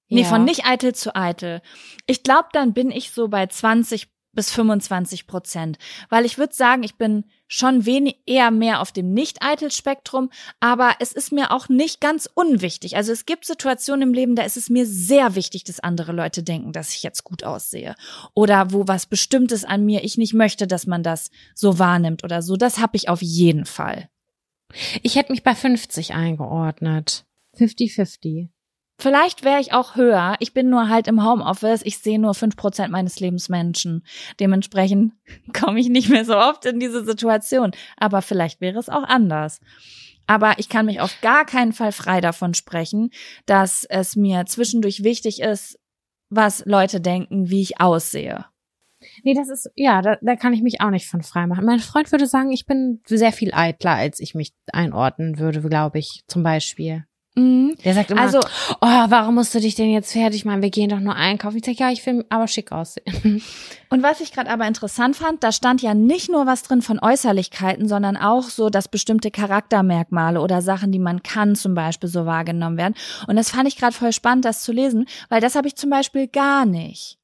Nee, ja. von nicht eitel zu eitel. Ich glaube, dann bin ich so bei 20 bis 25 Prozent. Weil ich würde sagen, ich bin schon wenig, eher mehr auf dem Nicht-Eitel-Spektrum, aber es ist mir auch nicht ganz unwichtig. Also es gibt Situationen im Leben, da ist es mir sehr wichtig, dass andere Leute denken, dass ich jetzt gut aussehe. Oder wo was Bestimmtes an mir ich nicht möchte, dass man das so wahrnimmt oder so. Das habe ich auf jeden Fall. Ich hätte mich bei 50 eingeordnet. 50-50. Vielleicht wäre ich auch höher. Ich bin nur halt im Homeoffice. Ich sehe nur fünf Prozent meines Lebens Menschen. Dementsprechend komme ich nicht mehr so oft in diese Situation. Aber vielleicht wäre es auch anders. Aber ich kann mich auf gar keinen Fall frei davon sprechen, dass es mir zwischendurch wichtig ist, was Leute denken, wie ich aussehe. Nee, das ist, ja, da, da kann ich mich auch nicht von frei machen. Mein Freund würde sagen, ich bin sehr viel eitler, als ich mich einordnen würde, glaube ich, zum Beispiel. Mhm. Der sagt immer, also, oh, warum musst du dich denn jetzt fertig machen? Wir gehen doch nur einkaufen. Ich sage, ja, ich will aber schick aussehen. Und was ich gerade aber interessant fand, da stand ja nicht nur was drin von Äußerlichkeiten, sondern auch so, dass bestimmte Charaktermerkmale oder Sachen, die man kann, zum Beispiel so wahrgenommen werden. Und das fand ich gerade voll spannend, das zu lesen, weil das habe ich zum Beispiel gar nicht.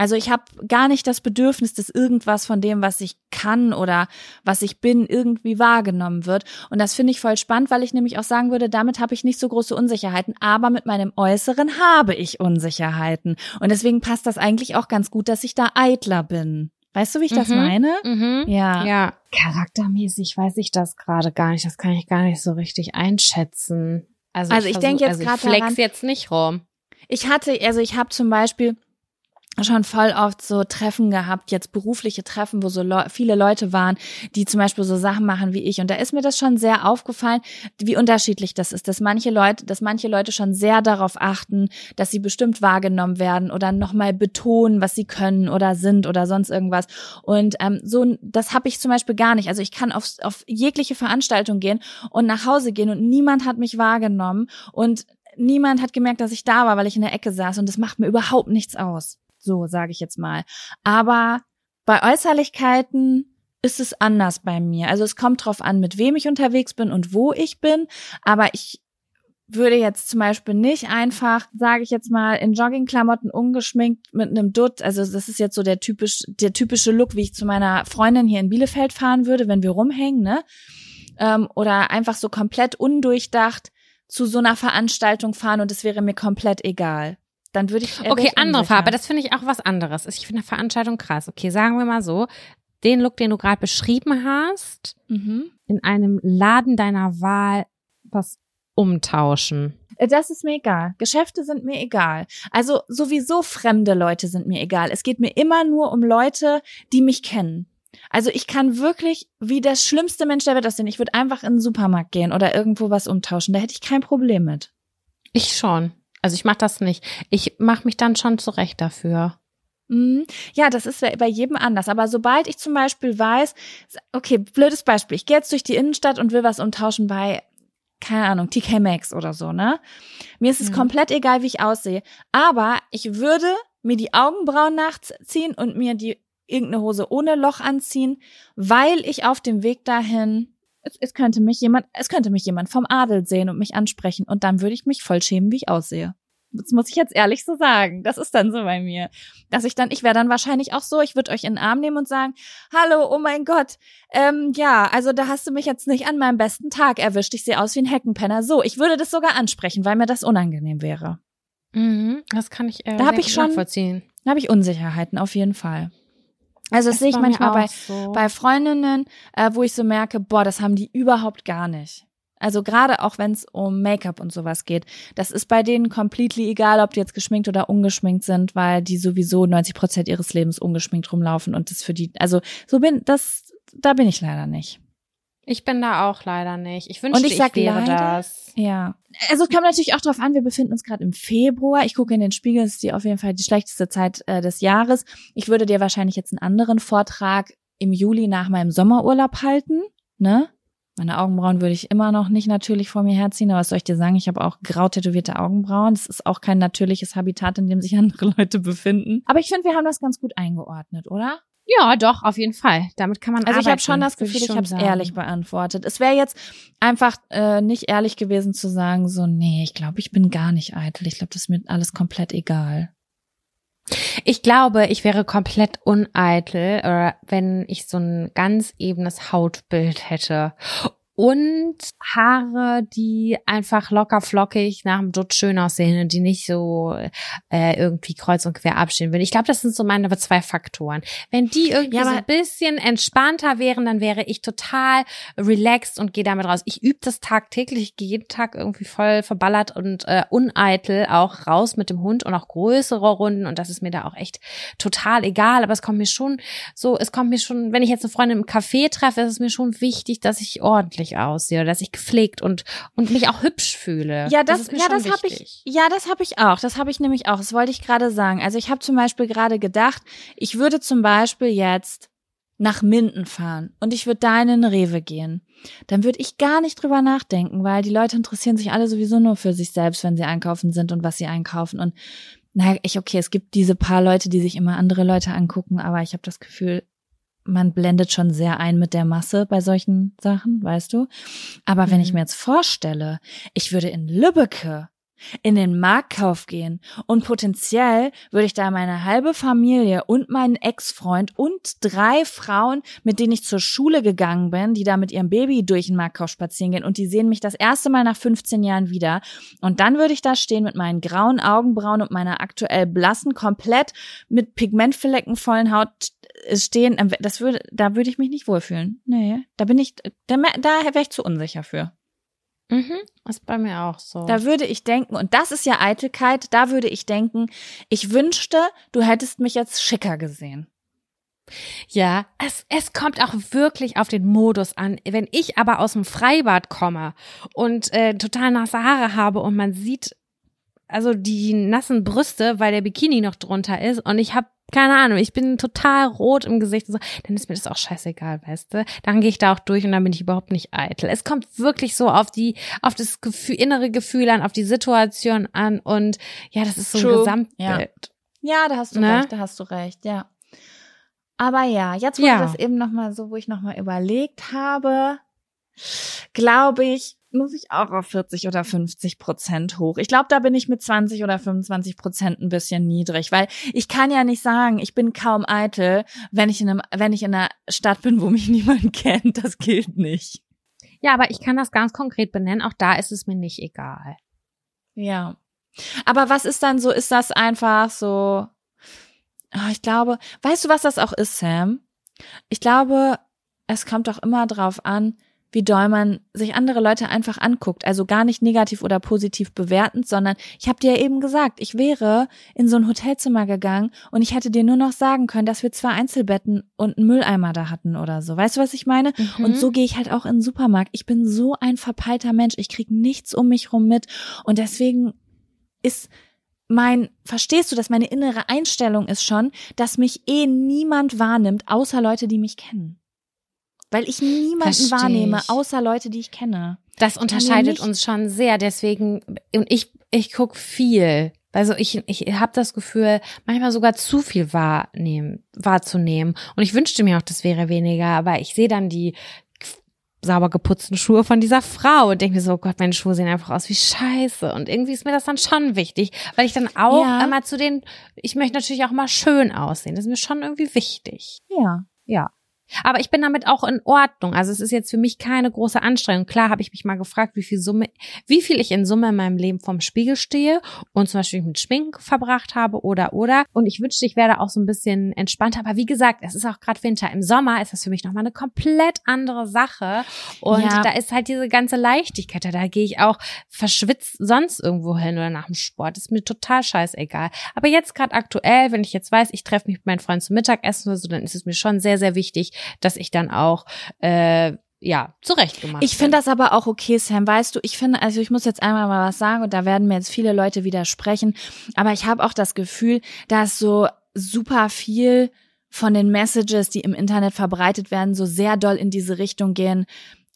Also ich habe gar nicht das Bedürfnis, dass irgendwas von dem, was ich kann oder was ich bin, irgendwie wahrgenommen wird. Und das finde ich voll spannend, weil ich nämlich auch sagen würde, damit habe ich nicht so große Unsicherheiten, aber mit meinem Äußeren habe ich Unsicherheiten. Und deswegen passt das eigentlich auch ganz gut, dass ich da eitler bin. Weißt du, wie ich das mhm, meine? Mhm, ja. Ja. Charaktermäßig weiß ich das gerade gar nicht. Das kann ich gar nicht so richtig einschätzen. Also, also ich, ich denke jetzt also gerade flex jetzt nicht rum. Ich hatte, also ich habe zum Beispiel schon voll oft so Treffen gehabt, jetzt berufliche Treffen, wo so Le viele Leute waren, die zum Beispiel so Sachen machen wie ich. Und da ist mir das schon sehr aufgefallen, wie unterschiedlich das ist, dass manche Leute, dass manche Leute schon sehr darauf achten, dass sie bestimmt wahrgenommen werden oder nochmal betonen, was sie können oder sind oder sonst irgendwas. Und ähm, so, das habe ich zum Beispiel gar nicht. Also ich kann auf, auf jegliche Veranstaltung gehen und nach Hause gehen und niemand hat mich wahrgenommen und niemand hat gemerkt, dass ich da war, weil ich in der Ecke saß und das macht mir überhaupt nichts aus. So sage ich jetzt mal. Aber bei Äußerlichkeiten ist es anders bei mir. Also es kommt drauf an, mit wem ich unterwegs bin und wo ich bin. Aber ich würde jetzt zum Beispiel nicht einfach, sage ich jetzt mal, in Joggingklamotten ungeschminkt mit einem Dutt, also das ist jetzt so der typisch, der typische Look, wie ich zu meiner Freundin hier in Bielefeld fahren würde, wenn wir rumhängen, ne? Ähm, oder einfach so komplett undurchdacht zu so einer Veranstaltung fahren und es wäre mir komplett egal. Dann würde ich. Okay, andere Farbe, das finde ich auch was anderes. Ich finde eine Veranstaltung krass. Okay, sagen wir mal so, den Look, den du gerade beschrieben hast, mhm. in einem Laden deiner Wahl, was umtauschen? Das ist mir egal. Geschäfte sind mir egal. Also sowieso fremde Leute sind mir egal. Es geht mir immer nur um Leute, die mich kennen. Also ich kann wirklich wie der schlimmste Mensch der Welt aussehen. Ich würde einfach in den Supermarkt gehen oder irgendwo was umtauschen. Da hätte ich kein Problem mit. Ich schon. Also ich mache das nicht. Ich mache mich dann schon zurecht dafür. Mhm. Ja, das ist bei jedem anders. Aber sobald ich zum Beispiel weiß, okay, blödes Beispiel, ich gehe jetzt durch die Innenstadt und will was umtauschen bei keine Ahnung, TK Maxx oder so, ne? Mir ist es mhm. komplett egal, wie ich aussehe. Aber ich würde mir die Augenbrauen nachziehen und mir die irgendeine Hose ohne Loch anziehen, weil ich auf dem Weg dahin, es, es könnte mich jemand, es könnte mich jemand vom Adel sehen und mich ansprechen und dann würde ich mich voll schämen, wie ich aussehe. Das muss ich jetzt ehrlich so sagen. Das ist dann so bei mir. Dass ich dann, ich wäre dann wahrscheinlich auch so, ich würde euch in den Arm nehmen und sagen, hallo, oh mein Gott, ähm, ja, also da hast du mich jetzt nicht an meinem besten Tag erwischt. Ich sehe aus wie ein Heckenpenner. So, ich würde das sogar ansprechen, weil mir das unangenehm wäre. Mhm, das kann ich äh, da habe ich schon, nachvollziehen. Da habe ich Unsicherheiten auf jeden Fall. Also das, sehe ich manchmal bei, so. bei Freundinnen, äh, wo ich so merke, boah, das haben die überhaupt gar nicht. Also gerade auch wenn es um Make-up und sowas geht, das ist bei denen completely egal, ob die jetzt geschminkt oder ungeschminkt sind, weil die sowieso 90 Prozent ihres Lebens ungeschminkt rumlaufen und das für die, also so bin das, da bin ich leider nicht. Ich bin da auch leider nicht. Ich wünschte, ich, sag ich wäre leider, das. Ja. Also es kommt natürlich auch darauf an, wir befinden uns gerade im Februar. Ich gucke in den Spiegel, es ist die auf jeden Fall die schlechteste Zeit äh, des Jahres. Ich würde dir wahrscheinlich jetzt einen anderen Vortrag im Juli nach meinem Sommerurlaub halten, ne? Meine Augenbrauen würde ich immer noch nicht natürlich vor mir herziehen, aber was soll ich dir sagen? Ich habe auch grau tätowierte Augenbrauen. Das ist auch kein natürliches Habitat, in dem sich andere Leute befinden. Aber ich finde, wir haben das ganz gut eingeordnet, oder? Ja, doch, auf jeden Fall. Damit kann man Also ich habe schon das Gefühl, ich, ich habe es ehrlich beantwortet. Es wäre jetzt einfach äh, nicht ehrlich gewesen zu sagen, so, nee, ich glaube, ich bin gar nicht eitel. Ich glaube, das ist mir alles komplett egal. Ich glaube, ich wäre komplett uneitel, äh, wenn ich so ein ganz ebenes Hautbild hätte und Haare, die einfach locker flockig nach dem Dutt schön aussehen und die nicht so äh, irgendwie kreuz und quer abstehen würden. Ich glaube, das sind so meine zwei Faktoren. Wenn die irgendwie ja, so ein bisschen entspannter wären, dann wäre ich total relaxed und gehe damit raus. Ich übe das tagtäglich, ich gehe jeden Tag irgendwie voll verballert und äh, uneitel auch raus mit dem Hund und auch größere Runden und das ist mir da auch echt total egal. Aber es kommt mir schon so, es kommt mir schon, wenn ich jetzt eine Freundin im Café treffe, ist es mir schon wichtig, dass ich ordentlich ordentlich aussehe oder dass ich gepflegt und und mich auch hübsch fühle. Ja, das, das ja, das habe ich. Ja, das habe ich auch. Das habe ich nämlich auch. Das wollte ich gerade sagen. Also ich habe zum Beispiel gerade gedacht, ich würde zum Beispiel jetzt nach Minden fahren und ich würde da in den Rewe gehen, dann würde ich gar nicht drüber nachdenken, weil die Leute interessieren sich alle sowieso nur für sich selbst, wenn sie einkaufen sind und was sie einkaufen. Und naja, ich, okay, es gibt diese paar Leute, die sich immer andere Leute angucken, aber ich habe das Gefühl, man blendet schon sehr ein mit der Masse bei solchen Sachen, weißt du? Aber mhm. wenn ich mhm. mir jetzt vorstelle, ich würde in Lübbecke in den Marktkauf gehen und potenziell würde ich da meine halbe Familie und meinen Ex-Freund und drei Frauen, mit denen ich zur Schule gegangen bin, die da mit ihrem Baby durch den Marktkauf spazieren gehen und die sehen mich das erste Mal nach 15 Jahren wieder und dann würde ich da stehen mit meinen grauen Augenbrauen und meiner aktuell blassen, komplett mit Pigmentflecken vollen Haut stehen, das würde, da würde ich mich nicht wohlfühlen. Nee, da bin ich, da, da wäre ich zu unsicher für. Mhm, ist bei mir auch so. Da würde ich denken, und das ist ja Eitelkeit, da würde ich denken, ich wünschte, du hättest mich jetzt schicker gesehen. Ja, es, es kommt auch wirklich auf den Modus an. Wenn ich aber aus dem Freibad komme und äh, total nasse Haare habe und man sieht also die nassen Brüste, weil der Bikini noch drunter ist und ich habe keine Ahnung, ich bin total rot im Gesicht und so, dann ist mir das auch scheißegal, weißt du? Dann gehe ich da auch durch und dann bin ich überhaupt nicht eitel. Es kommt wirklich so auf die, auf das Gefühl, innere Gefühl an, auf die Situation an und ja, das ist so True. ein Gesamtbild. Ja. ja, da hast du ne? recht, da hast du recht, ja. Aber ja, jetzt wo Ja. das eben noch mal so, wo ich noch mal überlegt habe, glaube ich, muss ich auch auf 40 oder 50 Prozent hoch. Ich glaube, da bin ich mit 20 oder 25 Prozent ein bisschen niedrig, weil ich kann ja nicht sagen, ich bin kaum eitel, wenn ich in einem, wenn ich in einer Stadt bin, wo mich niemand kennt. Das gilt nicht. Ja, aber ich kann das ganz konkret benennen. Auch da ist es mir nicht egal. Ja. Aber was ist dann so? Ist das einfach so? Ah, Ich glaube, weißt du, was das auch ist, Sam? Ich glaube, es kommt doch immer drauf an, wie doll man sich andere Leute einfach anguckt. Also gar nicht negativ oder positiv bewertend, sondern ich habe dir ja eben gesagt, ich wäre in so ein Hotelzimmer gegangen und ich hätte dir nur noch sagen können, dass wir zwei Einzelbetten und einen Mülleimer da hatten oder so. Weißt du, was ich meine? Mhm. Und so gehe ich halt auch in den Supermarkt. Ich bin so ein verpeilter Mensch. Ich krieg nichts um mich rum mit. Und deswegen ist mein, verstehst du, dass meine innere Einstellung ist schon, dass mich eh niemand wahrnimmt, außer Leute, die mich kennen. Weil ich niemanden Versteh wahrnehme, außer Leute, die ich kenne. Das unterscheidet uns schon sehr. Deswegen, und ich, ich guck viel. Also ich, ich habe das Gefühl, manchmal sogar zu viel wahrnehmen, wahrzunehmen. Und ich wünschte mir auch, das wäre weniger, aber ich sehe dann die sauber geputzten Schuhe von dieser Frau und denke mir so, oh Gott, meine Schuhe sehen einfach aus wie Scheiße. Und irgendwie ist mir das dann schon wichtig, weil ich dann auch Ja. immer zu den, ich möchte natürlich auch mal schön aussehen. Das ist mir schon irgendwie wichtig. Ja. Ja. Aber ich bin damit auch in Ordnung. Also es ist jetzt für mich keine große Anstrengung. Klar habe ich mich mal gefragt, wie viel Summe, wie viel ich in Summe in meinem Leben vom Spiegel stehe und zum Beispiel mit Schmink verbracht habe oder oder. Und ich wünschte, ich wäre da auch so ein bisschen entspannter. Aber wie gesagt, es ist auch gerade Winter. Im Sommer ist das für mich nochmal eine komplett andere Sache. Und Ja. da ist halt diese ganze Leichtigkeit. Da, da gehe ich auch verschwitzt sonst irgendwo hin oder nach dem Sport. Ist mir total scheißegal. Aber jetzt gerade aktuell, wenn ich jetzt weiß, ich treffe mich mit meinen Freunden zum Mittagessen oder so, dann ist es mir schon sehr, sehr wichtig, dass ich dann auch äh, ja zurechtgemacht Ich finde das aber auch okay, Sam. Weißt du, ich finde, also ich muss jetzt einmal mal was sagen und da werden mir jetzt viele Leute widersprechen, aber ich habe auch das Gefühl, dass so super viel von den Messages, die im Internet verbreitet werden, so sehr doll in diese Richtung gehen,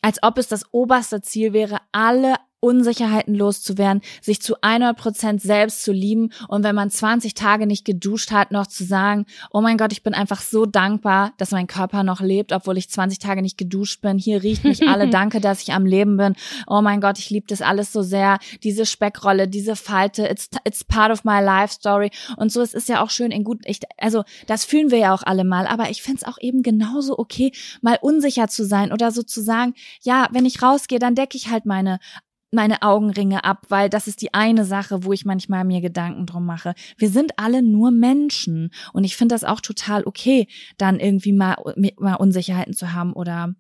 als ob es das oberste Ziel wäre, alle Unsicherheiten loszuwerden, sich zu 100 Prozent selbst zu lieben und wenn man 20 Tage nicht geduscht hat, noch zu sagen, oh mein Gott, ich bin einfach so dankbar, dass mein Körper noch lebt, obwohl ich 20 Tage nicht geduscht bin. Hier riecht mich alle, danke, dass ich am Leben bin. Oh mein Gott, ich liebe das alles so sehr. Diese Speckrolle, diese Falte, it's, it's part of my life story. Und so, es ist ja auch schön in gut, ich, also das fühlen wir ja auch alle mal, aber ich find's auch eben genauso okay, mal unsicher zu sein oder so zu sagen, ja, wenn ich rausgehe, dann decke ich halt meine meine Augenringe ab, weil das ist die eine Sache, wo ich manchmal mir Gedanken drum mache. Wir sind alle nur Menschen und ich finde das auch total okay, dann irgendwie mal, mal Unsicherheiten zu haben oder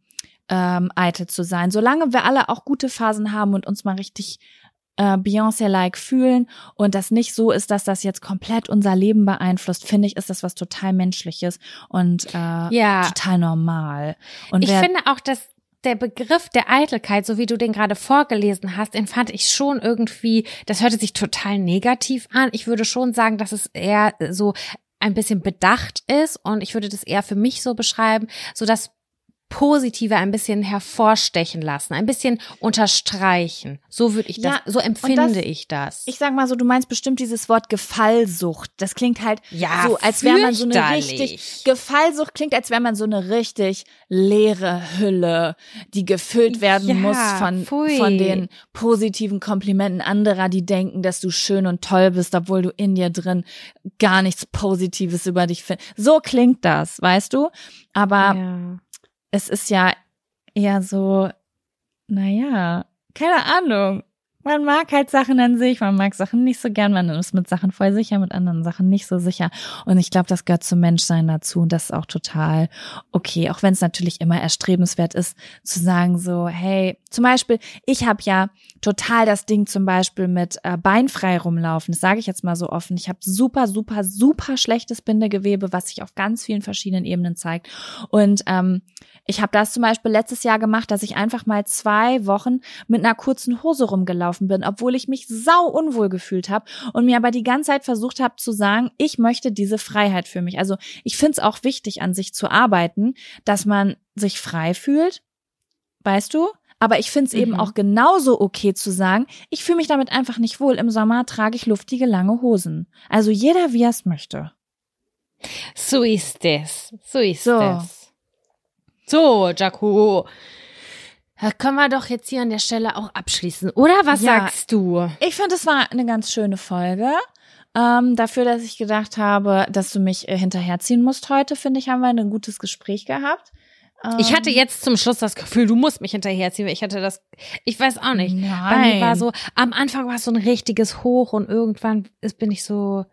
ähm, eitel zu sein. Solange wir alle auch gute Phasen haben und uns mal richtig äh, Beyoncé-like fühlen und das nicht so ist, dass das jetzt komplett unser Leben beeinflusst, finde ich, ist das was total Menschliches und äh, Ja. total normal. Und Ich finde auch, dass der Begriff der Eitelkeit, so wie du den gerade vorgelesen hast, den ich schon irgendwie, das hörte sich total negativ an. Ich würde schon sagen, dass es eher so ein bisschen bedacht ist und ich würde das eher für mich so beschreiben, so das Positive ein bisschen hervorstechen lassen, ein bisschen unterstreichen. So würde ich das, Ja, so empfinde das- ich das. Ich sag mal so, du meinst bestimmt dieses Wort Gefallsucht. Das klingt halt Ja, so, als wäre man so eine richtig. Gefallsucht klingt, als wäre man so eine richtig leere Hülle, die gefüllt werden Ja, muss von, pfui. von den positiven Komplimenten anderer, die denken, dass du schön und toll bist, obwohl du in dir drin gar nichts Positives über dich findest. So klingt das, weißt du? Aber ja. Es ist ja eher so, naja, keine Ahnung. Man mag halt Sachen an sich, man mag Sachen nicht so gern, man ist mit Sachen voll sicher, mit anderen Sachen nicht so sicher. Und ich glaube, das gehört zum Menschsein dazu und das ist auch total okay, auch wenn es natürlich immer erstrebenswert ist, zu sagen so, hey, zum Beispiel, ich habe ja total das Ding zum Beispiel mit äh, beinfrei rumlaufen, das sage ich jetzt mal so offen. Ich habe super, super, super schlechtes Bindegewebe, was sich auf ganz vielen verschiedenen Ebenen zeigt. Und ähm, ich habe das zum Beispiel letztes Jahr gemacht, dass ich einfach mal zwei Wochen mit einer kurzen Hose rumgelaufen bin, obwohl ich mich sau unwohl gefühlt habe und mir aber die ganze Zeit versucht habe zu sagen, ich möchte diese Freiheit für mich. Also ich finde es auch wichtig, an sich zu arbeiten, dass man sich frei fühlt, weißt du? Aber ich finde es eben Mhm. auch genauso okay zu sagen, ich fühle mich damit einfach nicht wohl. Im Sommer trage ich luftige lange Hosen. Also jeder, wie er es möchte. So ist es. So ist So. es. So, Jaco. Da können wir doch jetzt hier an der Stelle auch abschließen, oder? Was Ja. sagst du? Ich finde, es war eine ganz schöne Folge. Ähm, dafür, dass ich gedacht habe, dass du mich äh, hinterherziehen musst heute, finde ich, haben wir ein gutes Gespräch gehabt. Ähm, Ich hatte jetzt zum Schluss das Gefühl, du musst mich hinterherziehen. Ich hatte das, ich weiß auch nicht. Bei mir Nein. war so, am Anfang war es so ein richtiges Hoch und irgendwann ist, bin ich so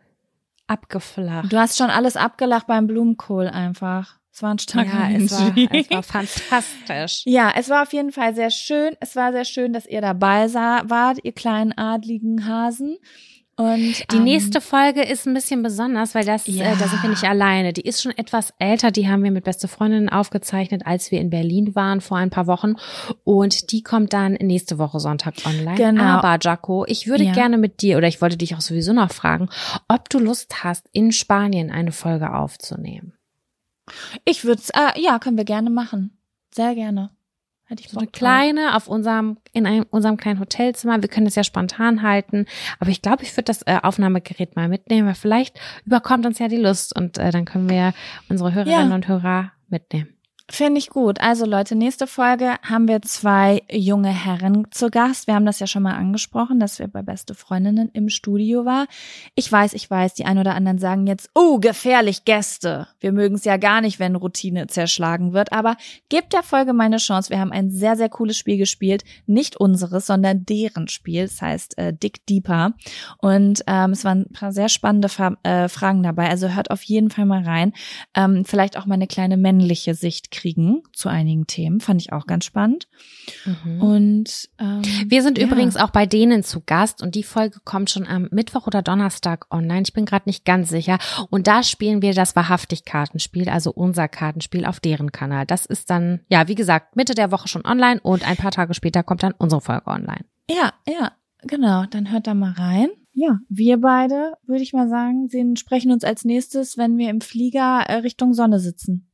abgeflacht. Du hast schon alles abgelacht beim Blumenkohl einfach. Es war ein starker Ja, es war, es war fantastisch. Ja, es war auf jeden Fall sehr schön. Es war sehr schön, dass ihr dabei sah, wart, ihr kleinen adligen Hasen. Und Die ähm, nächste Folge ist ein bisschen besonders, weil das, Ja. äh, da sind wir nicht alleine. Die ist schon etwas älter. Die haben wir mit beste Freundinnen aufgezeichnet, als wir in Berlin waren vor ein paar Wochen. Und die kommt dann nächste Woche Sonntag online. Genau. Aber Jaco, ich würde Ja. gerne mit dir oder ich wollte dich auch sowieso noch fragen, ob du Lust hast, in Spanien eine Folge aufzunehmen. Ich würde äh, ja, können wir gerne machen. Sehr gerne. Hätte ich So eine Bock drauf. kleine auf unserem, in einem, unserem kleinen Hotelzimmer. Wir können das ja spontan halten. Aber ich glaube, ich würde das äh, Aufnahmegerät mal mitnehmen, weil vielleicht überkommt uns ja die Lust und äh, dann können wir unsere Hörerinnen Ja. und Hörer mitnehmen. Finde ich gut. Also Leute, nächste Folge haben wir zwei junge Herren zu Gast. Wir haben das ja schon mal angesprochen, dass wir bei Beste Freundinnen im Studio war. Ich weiß, ich weiß, die ein oder anderen sagen jetzt, oh, gefährlich Gäste. Wir mögen es ja gar nicht, wenn Routine zerschlagen wird. Aber gebt der Folge meine Chance. Wir haben ein sehr, sehr cooles Spiel gespielt. Nicht unseres, sondern deren Spiel. Das heißt äh, Dick Deeper. Und ähm, es waren ein paar sehr spannende Fa äh, Fragen dabei. Also hört auf jeden Fall mal rein. Ähm, vielleicht auch mal eine kleine männliche Sicht kriegen zu einigen Themen. Fand ich auch ganz spannend. Und ähm, Wir sind ja. übrigens auch bei denen zu Gast und die Folge kommt schon am Mittwoch oder Donnerstag online. Ich bin gerade nicht ganz sicher. Und da spielen wir das Wahrhaftig-Kartenspiel, also unser Kartenspiel auf deren Kanal. Das ist dann, ja, wie gesagt, Mitte der Woche schon online und ein paar Tage später kommt dann unsere Folge online. Ja, ja, genau. Dann hört da mal rein. Ja, wir beide, würde ich mal sagen, sehen, sprechen uns als nächstes, wenn wir im Flieger äh, Richtung Sonne sitzen.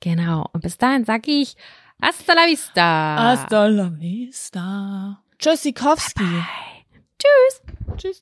Genau. Und bis dahin sage ich Hasta la vista. la vista. Tschüssikowski. Tschüss. Tschüss.